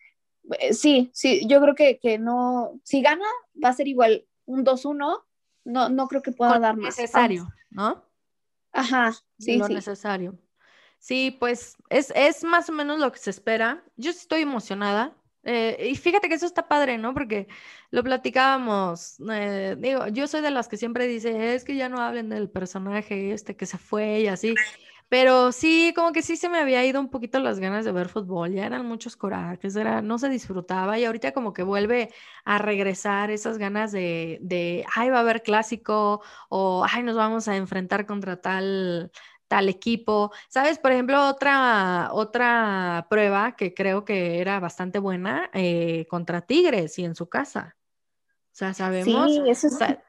eh, sí, sí, yo creo que, que, no, si gana va a ser igual un 2-1, no, no creo que pueda dar más. Necesario, ¿no? Ajá, sí, Lo necesario. Sí, pues es, es más o menos lo que se espera. Yo estoy emocionada. Eh, y fíjate que eso está padre, ¿no? Porque lo platicábamos. Eh, digo, yo soy de las que siempre dice, es que ya no hablen del personaje este que se fue y así. Pero sí, como que sí se me había ido un poquito las ganas de ver fútbol, ya eran muchos corajes, era, no se disfrutaba y ahorita como que vuelve a regresar esas ganas de, de, ay, va a haber clásico o, ay, nos vamos a enfrentar contra tal, tal equipo. ¿Sabes? Por ejemplo, otra, otra prueba que creo que era bastante buena eh, contra Tigres y en su casa. O sea, sabemos,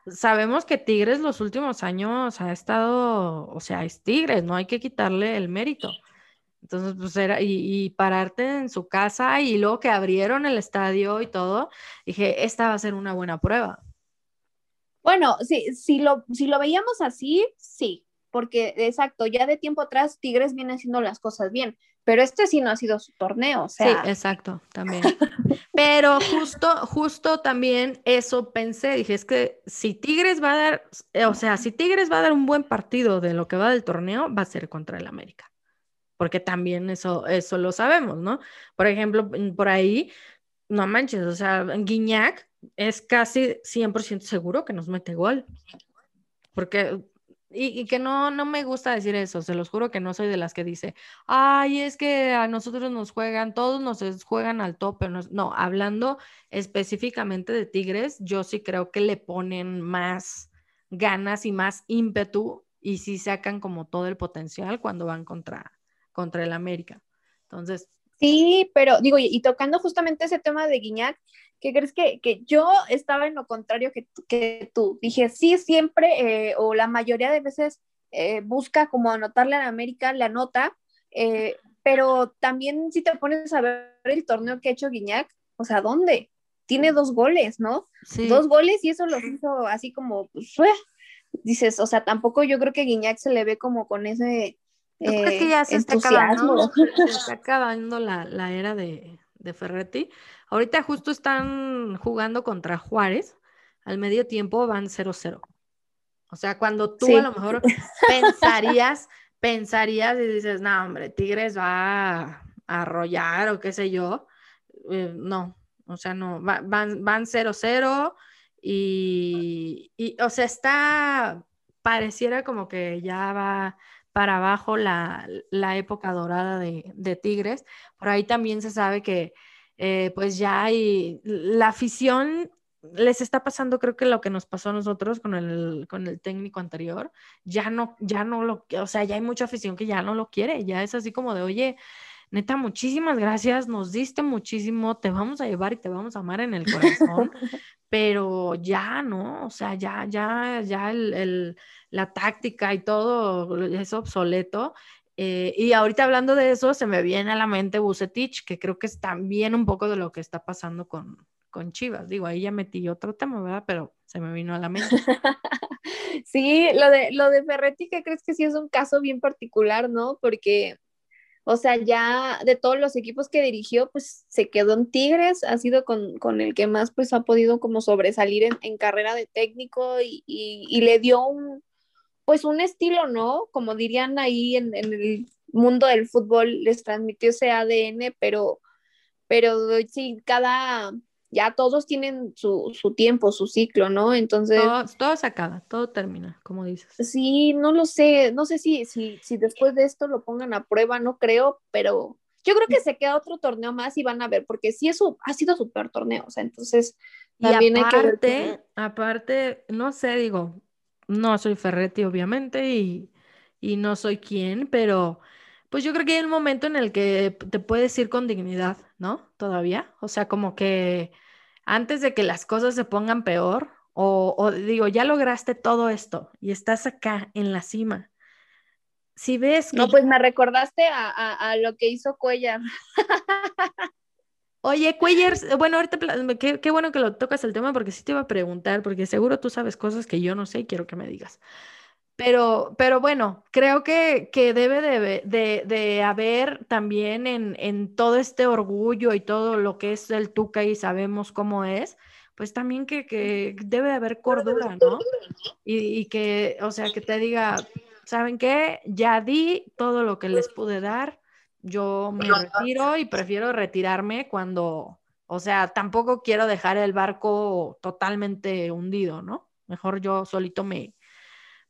sabemos que Tigres los últimos años ha estado, o sea, es Tigres, no hay que quitarle el mérito. Entonces, pues era, y, pararte en su casa y luego que abrieron el estadio y todo, dije, esta va a ser una buena prueba. Bueno, sí, si, lo, si lo veíamos así, sí, porque exacto, ya de tiempo atrás Tigres viene haciendo las cosas bien, pero este sí no ha sido su torneo, o sea. Sí, exacto, también. <laughs> pero justo, justo también eso pensé, dije, es que si Tigres va a dar, o sea, si Tigres va a dar un buen partido de lo que va del torneo, va a ser contra el América. Porque también eso, eso lo sabemos, ¿no? Por ejemplo, por ahí, no manches, o sea, Guiñac es casi 100% seguro que nos mete gol. Porque y, que no, no me gusta decir eso, se los juro que no soy de las que dice, ay, es que a nosotros nos juegan, todos nos juegan al tope. No, no, hablando específicamente de Tigres, yo sí creo que le ponen más ganas y más ímpetu y sí sacan como todo el potencial cuando van contra, contra el América. Entonces. Sí, pero digo, y tocando justamente ese tema de Guiñac, ¿Qué crees que, que, yo estaba en lo contrario que, que tú? Dije, sí, siempre, eh, o la mayoría de veces eh, busca como anotarle a América, le anota, eh, pero también si te pones a ver el torneo que ha hecho Guiñac, o sea, ¿dónde? Tiene dos goles, ¿no? Dos goles y eso lo hizo así como, pues, dices, o sea, tampoco yo creo que Guiñac se le ve como con ese... que ya se está acabando, <laughs> se está acabando la, la era de, de Ferretti. Ahorita justo están jugando contra Juárez. Al medio tiempo van 0-0. O sea, cuando tú a lo mejor <laughs> pensarías, pensarías y dices, no, hombre, Tigres va a arrollar o qué sé yo. Eh, no, o sea, no, van 0-0 y, y, o sea, está, pareciera como que ya va para abajo la, época dorada de, Tigres. Por ahí también se sabe que eh, pues ya hay, la afición les está pasando, creo que lo que nos pasó a nosotros con el, con el técnico anterior, ya no, ya no lo, o sea, ya hay mucha afición que ya no lo quiere, ya es así como de, oye, neta, muchísimas gracias, nos diste muchísimo, te vamos a llevar y te vamos a amar en el corazón, <laughs> pero ya, ¿no? O sea, ya, ya, ya el, la táctica y todo es obsoleto. Eh, y ahorita hablando de eso, se me viene a la mente Bucetich, que creo que es también un poco de lo que está pasando con, con Chivas. Digo, ahí ya metí otro tema, ¿verdad? Pero se me vino a la mente. <laughs> sí, lo de, lo de Ferretti, que crees que sí es un caso bien particular, ¿no? Porque, o sea, ya de todos los equipos que dirigió, pues se quedó en Tigres, ha sido con, el que más pues ha podido como sobresalir en, carrera de técnico y, le dio un, pues un estilo, ¿no? Como dirían ahí en, en el mundo del fútbol, les transmitió ese ADN, pero, pero sí, cada, ya todos tienen su, tiempo, su ciclo, ¿no? Entonces... Todo, se acaba, todo termina, como dices. Sí, no lo sé, no sé si, si, si después de esto lo pongan a prueba, no creo, pero yo creo que se queda otro torneo más y van a ver, porque sí eso ha sido su peor torneo, o sea, entonces también hay que ver Aparte, no sé, digo, no soy Ferretti, obviamente, y, y no soy quien, pero pues yo creo que hay un momento en el que te puedes ir con dignidad, ¿no? Todavía. O sea, como que antes de que las cosas se pongan peor, o, digo, ya lograste todo esto y estás acá en la cima. Si ves que... No, pues me recordaste a, lo que hizo Cuellar. <laughs> Oye, Cuellar, bueno, ahorita, qué, qué, bueno que lo tocas el tema porque sí te iba a preguntar, porque seguro tú sabes cosas que yo no sé y quiero que me digas. Pero, pero bueno, creo que, que debe de, de, haber también en, en, todo este orgullo y todo lo que es el Tuca y sabemos cómo es, pues también que, que debe de haber cordura, ¿no? Y, y, que, o sea, que te diga, ¿saben qué? Ya di todo lo que les pude dar, yo me retiro y prefiero retirarme cuando, o sea, tampoco quiero dejar el barco totalmente hundido, ¿no? Mejor yo solito me,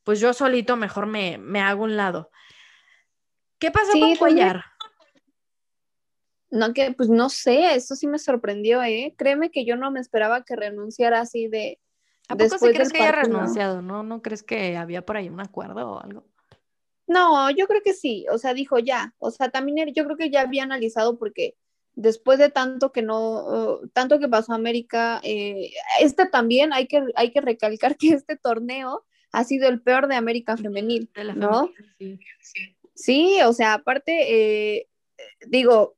pues yo solito mejor me, me hago un lado. ¿Qué pasó con Cuellar? No, que pues no sé, eso sí me sorprendió, ¿eh? Créeme que yo no me esperaba que renunciara así de... ¿A poco sí crees que haya renunciado? ¿No? ¿No crees que había por ahí un acuerdo o algo? No, yo creo que sí, o sea, dijo ya, o sea, también yo creo que ya había analizado porque después de tanto que no, tanto que pasó América, eh, este también hay que, hay que recalcar <laughs> que este torneo ha sido el peor de América Femenil, ¿no? sí. o sea, aparte, eh, digo,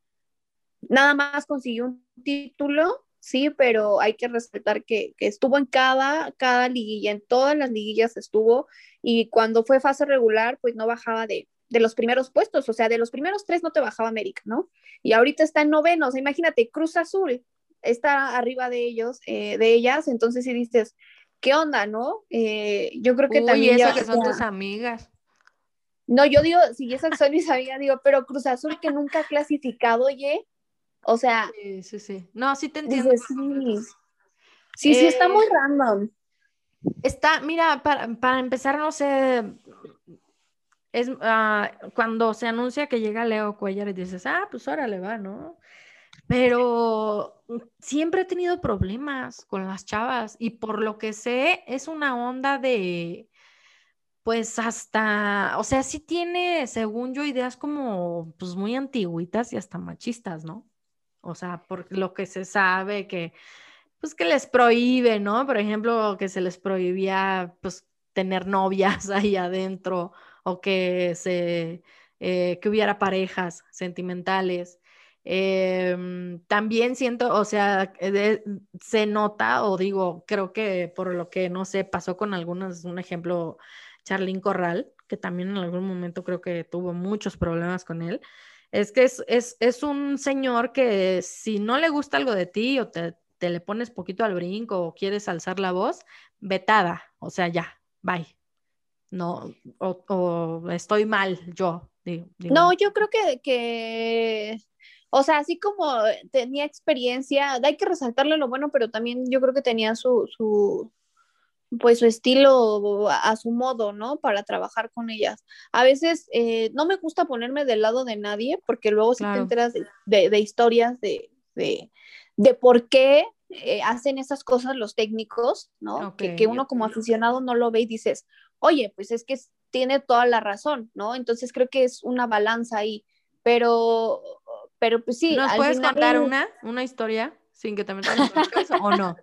nada más consiguió un título, sí, pero hay que respetar que, estuvo en cada, cada liguilla, en todas las liguillas estuvo, y cuando fue fase regular, pues no bajaba de, los primeros puestos, o sea, de los primeros tres no te bajaba América, ¿no? Y ahorita está en noveno, o sea, imagínate, Cruz Azul está arriba de ellos, eh, de ellas, entonces si dices, ¿qué onda, no? Eh, yo creo que también. Y eso que son tus amigas. No, yo digo, si esas son mis amigas, digo, pero Cruz Azul que nunca ha clasificado, oye, o sea. Sí, sí, sí. No, sí te entiendo. sí, sí, sí, está muy eh, random. Está, mira, para, para empezar, no sé, es ah, cuando se anuncia que llega Leo Cuellar y dices, ah, pues órale va, ¿no? Pero siempre he tenido problemas con las chavas y por lo que sé es una onda de, pues hasta, o sea, sí tiene, según yo, ideas como, pues muy antiguitas y hasta machistas, ¿no? O sea, por lo que se sabe que, pues que les prohíbe, ¿no? Por ejemplo, que se les prohibía, pues, tener novias <laughs> ahí adentro o que se eh, que hubiera parejas sentimentales. Em, también siento, o sea, se nota, o digo, creo que por lo que no sé, pasó con algunos, un ejemplo, Charlín Corral, que también en algún momento creo que tuvo muchos problemas con él. Es que es, es, es un señor que si no le gusta algo de ti o te, te le pones poquito al brinco o quieres alzar la voz, vetada, o sea, ya, bye. No, o, estoy mal yo. No, yo creo que, que, o sea, así como tenía experiencia, hay que resaltarle lo bueno, pero también yo creo que tenía su, su pues su estilo a, su modo, ¿no? Para trabajar con ellas. A veces eh, no me gusta ponerme del lado de nadie, porque luego si te enteras de, historias de, de por qué eh, hacen esas cosas los técnicos, ¿no? que, que, uno como aficionado no lo ve y dices, oye, pues es que tiene toda la razón, ¿no? Entonces creo que es una balanza ahí, pero, pero pues sí. ¿Nos puedes contar una, una historia sin que te metas en o no?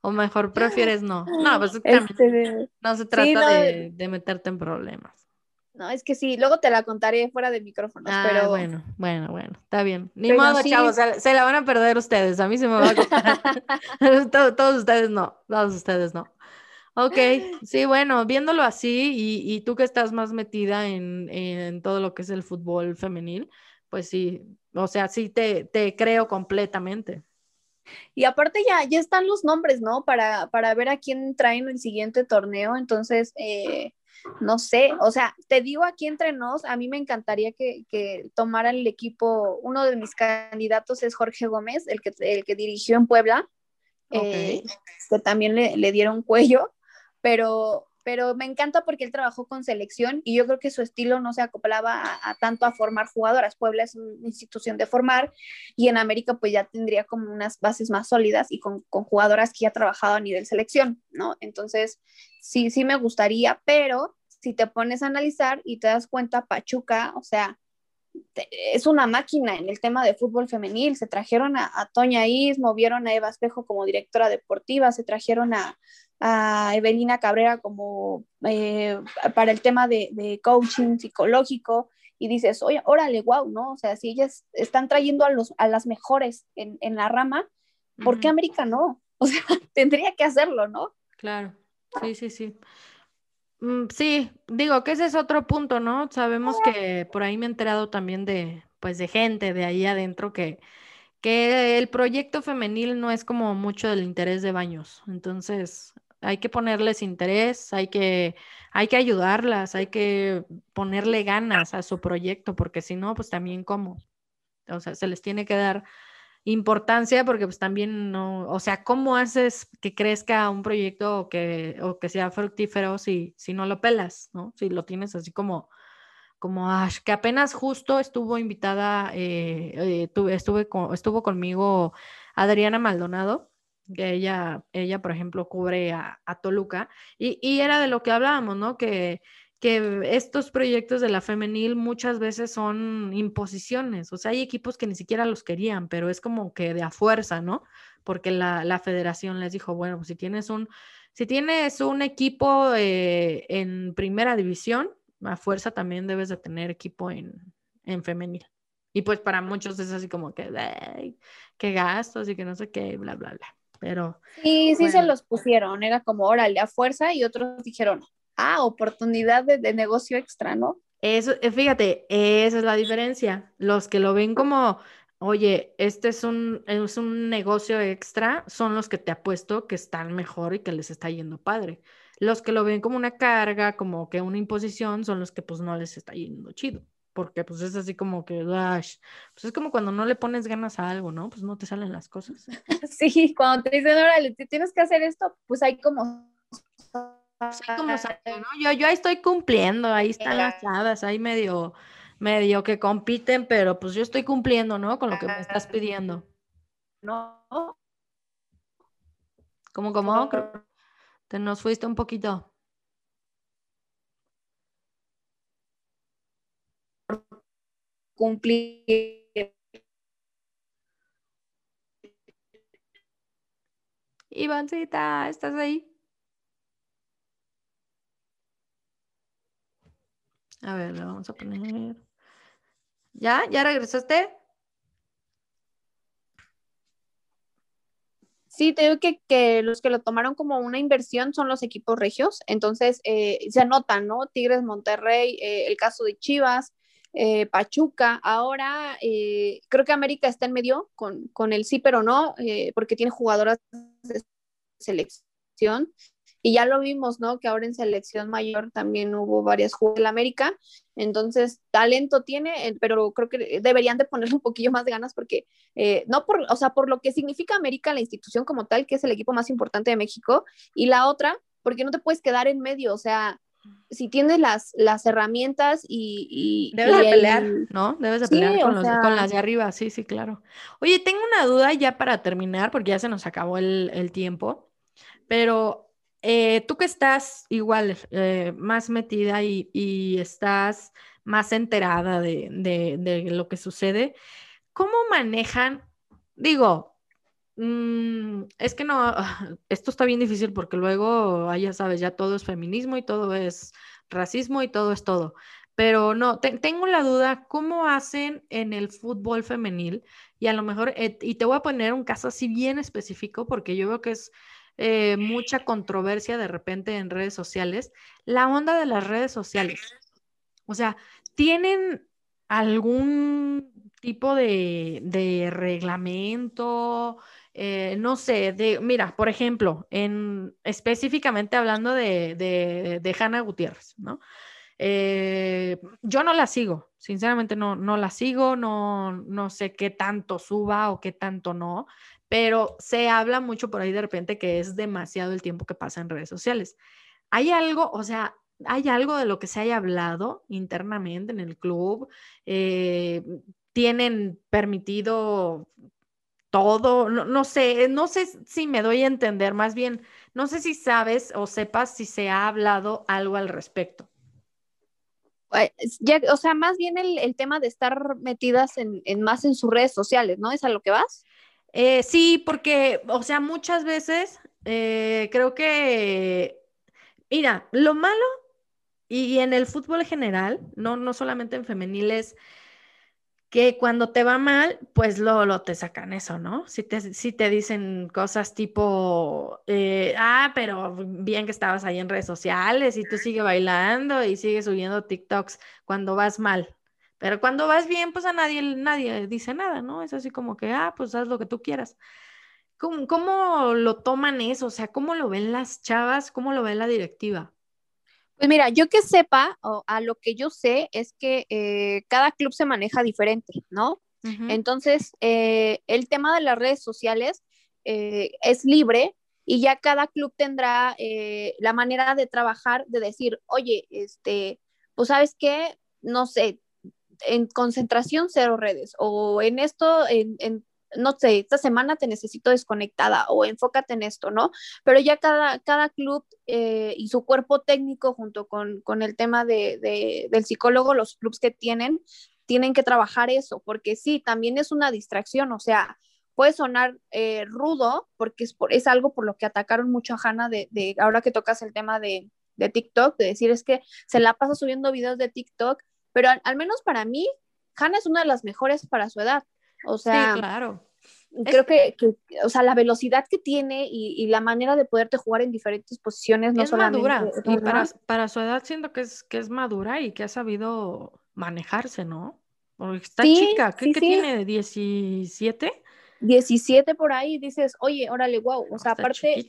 O mejor prefieres no. No, pues este, no se trata de, de meterte en problemas. No, es que sí, luego te la contaré fuera de micrófonos, ah, pero... bueno, bueno, bueno, está bien. Ni modo, chavos, se, la van a perder ustedes, a mí se me va a contar. <laughs> todos, ustedes no, todos ustedes no. Ok, sí, bueno, viéndolo así y, y tú que estás más metida en, en, todo lo que es el fútbol femenil, pues sí, o sea, sí te, te creo completamente. Y aparte ya, ya están los nombres, ¿no? Para, para ver a quién traen el siguiente torneo, entonces... Eh no sé, o sea, te digo aquí entre nos, a mí me encantaría que, que tomaran el equipo, uno de mis candidatos es Jorge Gómez, el que, el que dirigió en Puebla, eh, que también le, le, dieron cuello, pero, pero me encanta porque él trabajó con selección y yo creo que su estilo no se acoplaba a, tanto a formar jugadoras. Puebla es una institución de formar y en América pues ya tendría como unas bases más sólidas y con, con jugadoras que ya ha trabajado a nivel selección, ¿no? Entonces, sí, sí me gustaría, pero si te pones a analizar y te das cuenta, Pachuca, o sea, es una máquina en el tema de fútbol femenil. Se trajeron a, Toña Is, movieron a Eva Espejo como directora deportiva, se trajeron a, Evelina Cabrera como eh, para el tema de, coaching psicológico. Y dices, oye, órale, wow, ¿no? O sea, si ellas están trayendo a, los, a las mejores en, la rama, ¿por qué América no? <laughs> O sea, tendría que hacerlo, ¿no? Claro, sí, sí, sí. Mm, sí, digo que ese es otro punto, ¿no? Sabemos que por ahí me he enterado también de, pues, de gente de ahí adentro que, que el proyecto femenil no es como mucho del interés de baños. Entonces, hay que ponerles interés, hay que, hay que ayudarlas, hay que ponerle ganas a su proyecto, porque si no, pues también cómo. O sea, se les tiene que dar importancia porque pues también no, o sea, ¿cómo haces que crezca un proyecto o que, o que sea fructífero si, si no lo pelas, ¿no? Si lo tienes así como, como Ash, que apenas justo estuvo invitada, eh, eh, estuve estuvo conmigo Adriana Maldonado, que ella, ella por ejemplo, cubre a, a Toluca, y, y, era de lo que hablábamos, ¿no? Que que estos proyectos de la femenil muchas veces son imposiciones, o sea, hay equipos que ni siquiera los querían, pero es como que de a fuerza, ¿no? Porque la, federación les dijo, bueno, si tienes un, si tienes un equipo eh, en primera división, a fuerza también debes de tener equipo en, en femenil. Y pues para muchos es así como que, qué gastos y que no sé qué, bla, bla, bla. Pero. Sí, sí se los pusieron, era como, órale, a fuerza, y otros dijeron, ah, oportunidad de, negocio extra, ¿no? Eso, eh, fíjate, esa es la diferencia. Los que lo ven como, oye, este es un, es un negocio extra, son los que te apuesto que están mejor y que les está yendo padre. Los que lo ven como una carga, como que una imposición, son los que pues no les está yendo chido. Porque pues es así como que, pues es como cuando no le pones ganas a algo, ¿no? Pues no te salen las cosas. <laughs> Sí, cuando te dicen, órale, tienes que hacer esto, pues hay como como Yo, yo ahí estoy cumpliendo, ahí están las chavas, ahí medio, medio que compiten, pero pues yo estoy cumpliendo, ¿no? Con lo que me estás pidiendo. No. ¿Cómo, cómo? Te nos fuiste un poquito. Cumplir. Ivancita, ¿estás ahí? A ver, le vamos a poner. ¿Ya? ¿Ya regresaste? Sí, te digo que, los que lo tomaron como una inversión son los equipos regios, entonces eh, se anotan, ¿no? Tigres, Monterrey, eh, el caso de Chivas, eh, Pachuca, ahora creo que América está en medio con, con el sí, pero no, porque tiene jugadoras de selección y ya lo vimos, ¿no? Que ahora en selección mayor también hubo varias jugadas la América. Entonces, talento tiene, pero creo que deberían de ponerle un poquillo más de ganas porque, eh, no por, o sea, por lo que significa América, la institución como tal, que es el equipo más importante de México, y la otra, porque no te puedes quedar en medio, o sea, si tienes las, las herramientas y... Debes de pelear, ¿no? Debes de pelear con, las de arriba, sí, sí, claro. Oye, tengo una duda ya para terminar, porque ya se nos acabó el, el tiempo, pero eh, tú que estás igual eh, más metida y, estás más enterada de, lo que sucede, ¿cómo manejan? Digo, mm, es que no, esto está bien difícil porque luego, ah, ya sabes, ya todo es feminismo y todo es racismo y todo es todo. Pero no, tengo la duda, ¿cómo hacen en el fútbol femenil? Y a lo mejor, eh, y te voy a poner un caso así bien específico porque yo veo que es eh, mucha controversia de repente en redes sociales, la onda de las redes sociales. O sea, ¿tienen algún tipo de, reglamento? Eh, no sé, de, mira, por ejemplo, en, específicamente hablando de, de, de Hanna Gutiérrez, ¿no? Eh, yo no la sigo, sinceramente no, no la sigo, no, no sé qué tanto suba o qué tanto no, pero se habla mucho por ahí de repente que es demasiado el tiempo que pasa en redes sociales. ¿Hay algo, o sea, hay algo de lo que se haya hablado internamente en el club? Eh, ¿Tienen permitido todo? No, sé, no sé si me doy a entender, más bien, no sé si sabes o sepas si se ha hablado algo al respecto. o sea, más bien el, tema de estar metidas en, en, más en sus redes sociales, ¿no? ¿Es a lo que vas? Eh, sí, porque, o sea, muchas veces eh, creo que, mira, lo malo y, en el fútbol general, no, no solamente en femeniles, que cuando te va mal, pues lo, lo te sacan eso, ¿no? Si te, si te dicen cosas tipo, eh, ah, pero bien que estabas ahí en redes sociales y tú sigues bailando y sigues subiendo TikToks cuando vas mal, pero cuando vas bien, pues a nadie, nadie dice nada, ¿no? Es así como que, ah, pues haz lo que tú quieras. ¿Cómo, lo toman eso? O sea, ¿cómo lo ven las chavas? ¿Cómo lo ve la directiva? Pues mira, yo que sepa, o a lo que yo sé, es que eh, cada club se maneja diferente, ¿no? Entonces, eh, el tema de las redes sociales eh, es libre y ya cada club tendrá la manera de trabajar, de decir, oye, este, pues sabes qué, no sé, en concentración cero redes o en esto, en, no sé, esta semana te necesito desconectada o enfócate en esto, ¿no? Pero ya cada, cada club eh, y su cuerpo técnico junto con, el tema de, del psicólogo, los clubs que tienen, tienen que trabajar eso, porque sí, también es una distracción, o sea, puede sonar eh, rudo, porque es, por, es algo por lo que atacaron mucho a Hannah de, de ahora que tocas el tema de, de TikTok, de decir es que se la pasa subiendo videos de TikTok pero al, menos para mí, Hannah es una de las mejores para su edad. O sea, sí, claro. Creo que, o sea, la velocidad que tiene y, la manera de poderte jugar en diferentes posiciones no es madura. Y para, para, su edad siento que es, que es madura y que ha sabido manejarse, ¿no? Porque está chica, ¿qué, sí, tiene? ¿17? 17 por ahí, dices, oye, órale, wow. O sea, aparte,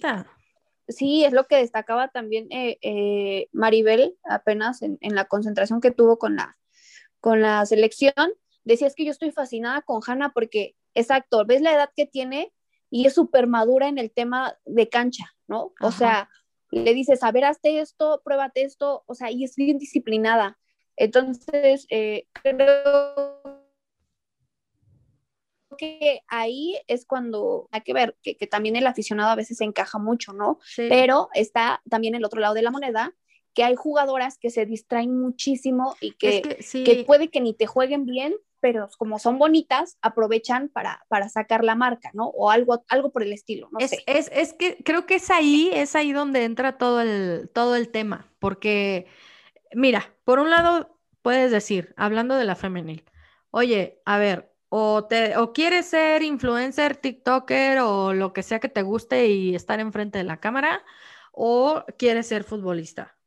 sí, es lo que destacaba también eh, eh, Maribel apenas en, en, la concentración que tuvo con la, con la selección, decía es que yo estoy fascinada con Hanna porque, exacto, ves la edad que tiene y es súper madura en el tema de cancha, ¿no? O sea, le dices, a ver, hazte esto, pruébate esto, o sea, y es bien disciplinada. Entonces, eh, creo que ahí es cuando hay que ver que, también el aficionado a veces se encaja mucho, ¿no? Pero está también el otro lado de la moneda, que hay jugadoras que se distraen muchísimo y que, que, puede que ni te jueguen bien, pero como son bonitas, aprovechan para, para sacar la marca, ¿no? O algo, algo por el estilo, no es, sé. Es, es que creo que es ahí, es ahí donde entra todo el, todo el tema, porque, mira, por un lado, puedes decir, hablando de la femenil, oye, a ver, o, te, o quieres ser influencer, TikToker o lo que sea que te guste y estar enfrente de la cámara, o quieres ser futbolista.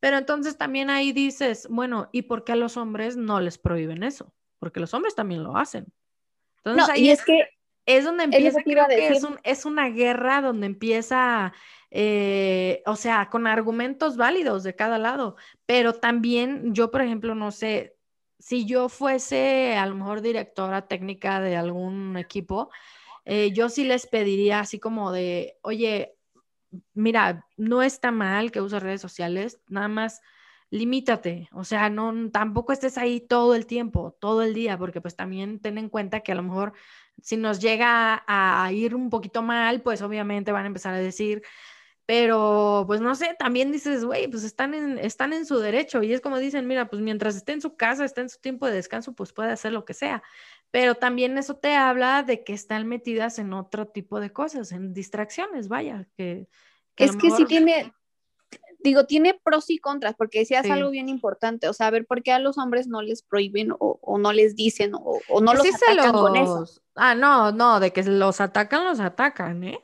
Pero entonces también ahí dices, bueno, ¿y por qué a los hombres no les prohíben eso? Porque los hombres también lo hacen. Entonces ahí es, que es donde empieza, creo que es, es, una guerra donde empieza, eh, o sea, con argumentos válidos de cada lado. Pero también yo, por ejemplo, no sé, si yo fuese a lo mejor directora técnica de algún equipo, eh, yo sí les pediría así como de, oye, mira, no está mal que uses redes sociales, nada más limítate, o sea, no, tampoco estés ahí todo el tiempo, todo el día, porque pues también ten en cuenta que a lo mejor si nos llega a ir un poquito mal, pues obviamente van a empezar a decir, pero, pues no sé, también dices, güey, pues están en, están en su derecho. Y es como dicen, mira, pues mientras esté en su casa, esté en su tiempo de descanso, pues puede hacer lo que sea. Pero también eso te habla de que están metidas en otro tipo de cosas, en distracciones, vaya. Que, es que sí tiene, digo, tiene pros y contras, porque decías algo bien importante, o sea, a ver, ¿por qué a los hombres no les prohíben o, no les dicen o, no pues los atacan con eso? Ah, no, no, de que los atacan, los atacan, ¿eh?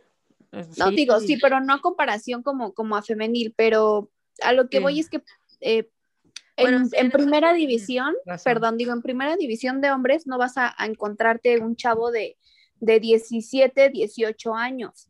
No digo, sí, pero no a comparación como, como a femenil, pero a lo que voy es que eh, en, primera división, perdón, digo, en primera división de hombres no vas a, encontrarte un chavo de, de 17, 18 años.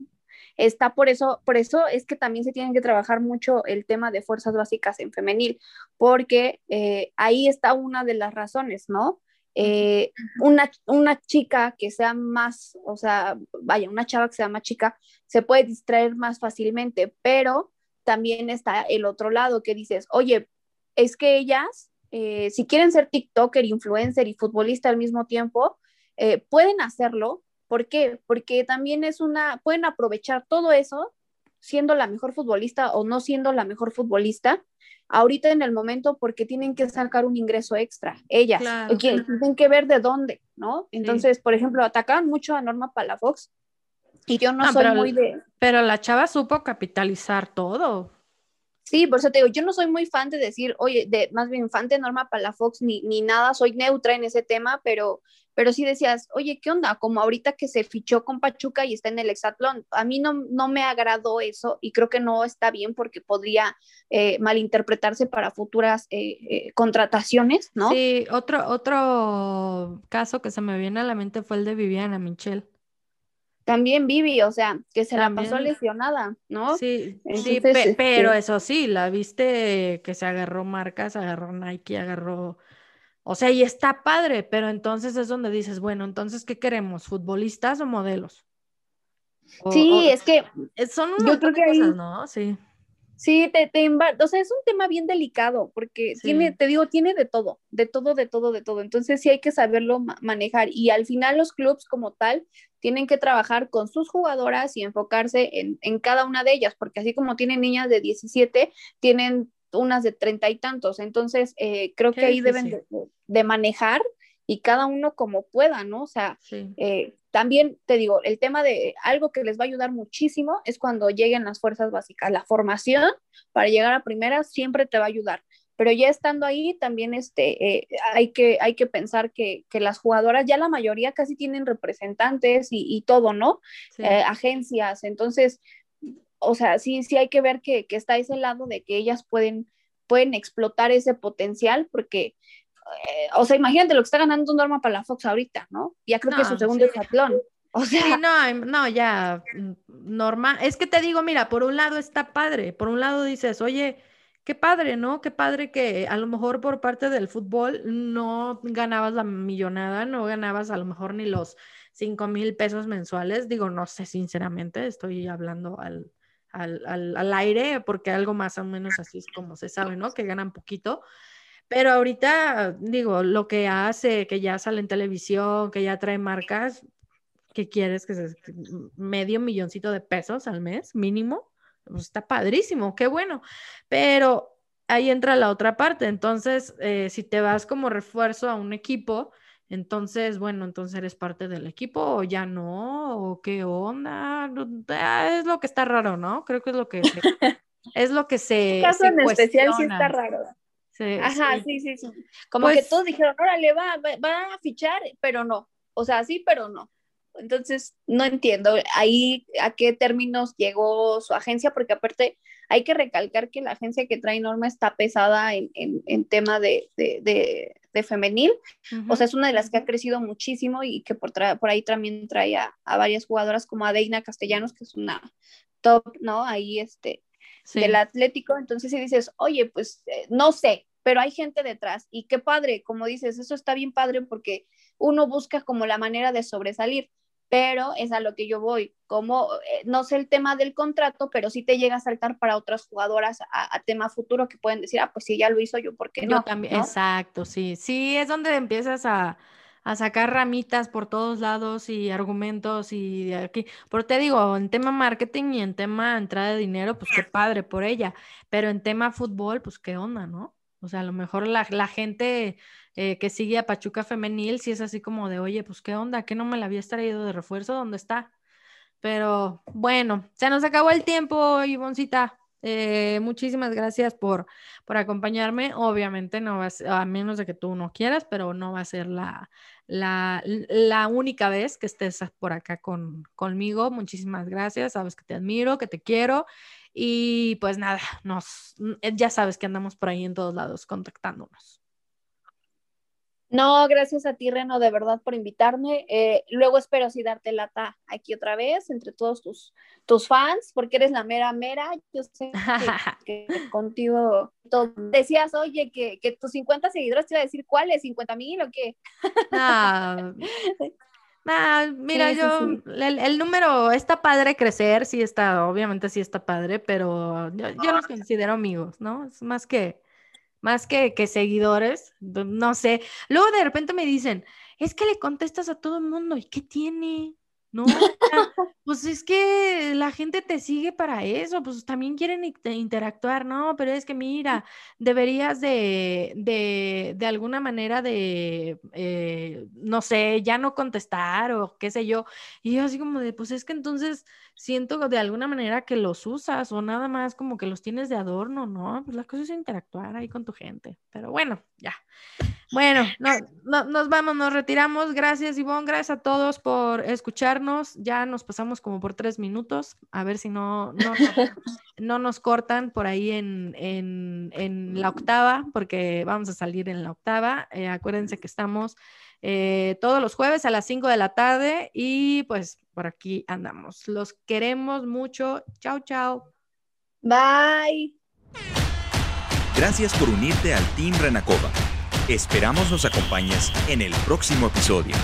Está por eso, por eso es que también se tienen que trabajar mucho el tema de fuerzas básicas en femenil, porque eh, ahí está una de las razones, ¿no? Eh, una, una, chica que sea más, o sea, vaya, una chava que sea más chica, se puede distraer más fácilmente, pero también está el otro lado que dices, oye, es que ellas, eh, si quieren ser TikToker, influencer y futbolista al mismo tiempo, eh, pueden hacerlo. ¿Por qué? Porque también es una, pueden aprovechar todo eso siendo la mejor futbolista o no siendo la mejor futbolista ahorita en el momento porque tienen que sacar un ingreso extra, ellas, tienen que ver de dónde, ¿no? Entonces, por ejemplo, atacaban mucho a Norma Palafox y yo no, soy muy de... Pero la chava supo capitalizar todo. Sí, por eso te digo, yo no soy muy fan de decir, oye, de más bien fan de Norma Palafox ni, ni nada, soy neutra en ese tema, pero, pero sí decías, oye, ¿qué onda? Como ahorita que se fichó con Pachuca y está en el Exatlón, a mí no, no me agradó eso y creo que no está bien porque podría eh, malinterpretarse para futuras eh, eh, contrataciones, ¿no? Sí, otro, otro caso que se me viene a la mente fue el de Viviana Michel. También Vivi, o sea, que se la pasó lesionada, ¿no? Sí, sí este pero eso sí, la viste que se agarró marcas, agarró Nike, agarró... O sea, y está padre, pero entonces es donde dices, bueno, entonces, ¿qué queremos? ¿Futbolistas o modelos? sí, es que son un yo creo que cosas, ¿no? Sí. Sí, te, te o sea, es un tema bien delicado porque tiene, te digo, tiene de todo, de todo, de todo, de todo. Entonces sí hay que saberlo manejar y al final los clubs como tal tienen que trabajar con sus jugadoras y enfocarse en, en cada una de ellas, porque así como tienen niñas de 17, tienen unas de treinta y tantos. Entonces, eh, creo que ahí deben de, de, manejar y cada uno como pueda, ¿no? O sea, eh, también te digo, el tema de algo que les va a ayudar muchísimo es cuando lleguen las fuerzas básicas. La formación para llegar a primera siempre te va a ayudar. Pero ya estando ahí, también este, eh, hay, que, hay que pensar que, que, las jugadoras, ya la mayoría casi tienen representantes y, y todo, ¿no? Eh, agencias. Entonces, o sea, sí, sí hay que ver que, que, está ese lado de que ellas pueden, pueden explotar ese potencial, porque eh, o sea, imagínate lo que está ganando Norma para la Fox ahorita, ¿no? Ya creo que es su segundo sí. O sea, no, no, ya, mm, Norma, es que te digo, mira, por un lado está padre, por un lado dices, oye, qué padre, ¿no? Qué padre que a lo mejor por parte del fútbol no ganabas la millonada, no ganabas a lo mejor ni los cinco mil pesos mensuales, digo, no sé, sinceramente, estoy hablando al, al, al, al aire, porque algo más o menos así es como se sabe, ¿no? Que ganan poquito, pero ahorita, digo, lo que hace, que ya sale en televisión, que ya trae marcas, ¿qué quieres? Que se, medio milloncito de pesos al mes, mínimo. Pues está padrísimo, qué bueno. Pero ahí entra la otra parte. Entonces, eh, si te vas como refuerzo a un equipo, entonces, bueno, entonces eres parte del equipo o ya no, o qué onda. Ah, es lo que está raro, ¿no? Creo que es lo que <laughs> es lo que se. En caso en especial sí está raro. Ajá, sí, sí, sí. Como que pues todos dijeron, órale, va, va, a fichar, pero no. O sea, sí, pero no. Entonces, no entiendo ahí a qué términos llegó su agencia, porque aparte hay que recalcar que la agencia que trae Norma está pesada en, en, tema de, de, de, femenil. O sea, es una de las que ha crecido muchísimo y que por, por ahí también trae a, a, varias jugadoras como a Deina Castellanos, que es una top, ¿no? Ahí este, del Atlético. Entonces, si dices, oye, pues eh, no sé, pero hay gente detrás y qué padre, como dices, eso está bien padre porque uno busca como la manera de sobresalir, pero es a lo que yo voy, como eh, no sé el tema del contrato, pero sí te llega a saltar para otras jugadoras a, tema futuro que pueden decir, ah, pues si ya lo hizo yo, ¿por qué no? también, exacto, sí, sí, es donde empiezas a, a sacar ramitas por todos lados y argumentos y aquí. Pero te digo, en tema marketing y en tema entrada de dinero, pues qué padre por ella. Pero en tema fútbol, pues qué onda, ¿no? O sea, a lo mejor la, gente eh, que sigue a Pachuca Femenil, si es así como de, oye, pues qué onda, que no me la habías traído de refuerzo, ¿dónde está? Pero bueno, se nos acabó el tiempo, Ivoncita. Eh, muchísimas gracias por, por acompañarme. Obviamente no va a, ser, a menos de que tú no quieras, pero no va a ser la, la, la única vez que estés por acá con, conmigo. Muchísimas gracias. Sabes que te admiro, que te quiero y pues nada, nos, eh, ya sabes que andamos por ahí en todos lados contactándonos. No, gracias a ti, Reno, de verdad por invitarme. Eh, luego espero sí darte lata aquí otra vez entre todos tus, tus fans, porque eres la mera mera. Yo sé <laughs> que, contigo todo. decías, oye, que, que, tus 50 seguidores te iba a decir cuáles, 50 mil o qué. Ah, <laughs> Ah, mira, yo, El, número está padre crecer, sí está, obviamente sí está padre, pero yo, los considero amigos, ¿no? Es más que, más que, que seguidores, no sé. Luego de repente me dicen, es que le contestas a todo el mundo, ¿y qué tiene? No, <laughs> pues es que la gente te sigue para eso, pues también quieren interactuar, ¿no? Pero es que mira, deberías de, de, de alguna manera de, eh, no sé, ya no contestar o qué sé yo. Y yo así como de, pues es que entonces siento de alguna manera que los usas o nada más como que los tienes de adorno, ¿no? Pues la cosa es interactuar ahí con tu gente. Pero bueno, ya. Bueno, no, nos vamos, nos retiramos. Gracias, Ivonne. Gracias a todos por escucharnos. Ya nos pasamos como por tres minutos. A ver si no, no, <laughs> no nos cortan por ahí en, en, la octava, porque vamos a salir en la octava. Eh, acuérdense que estamos eh, todos los jueves a las cinco de la tarde y pues por aquí andamos. Los queremos mucho. Chao, chao. Bye. Gracias por unirte al Team Renacova. Esperamos nos acompañes en el próximo episodio.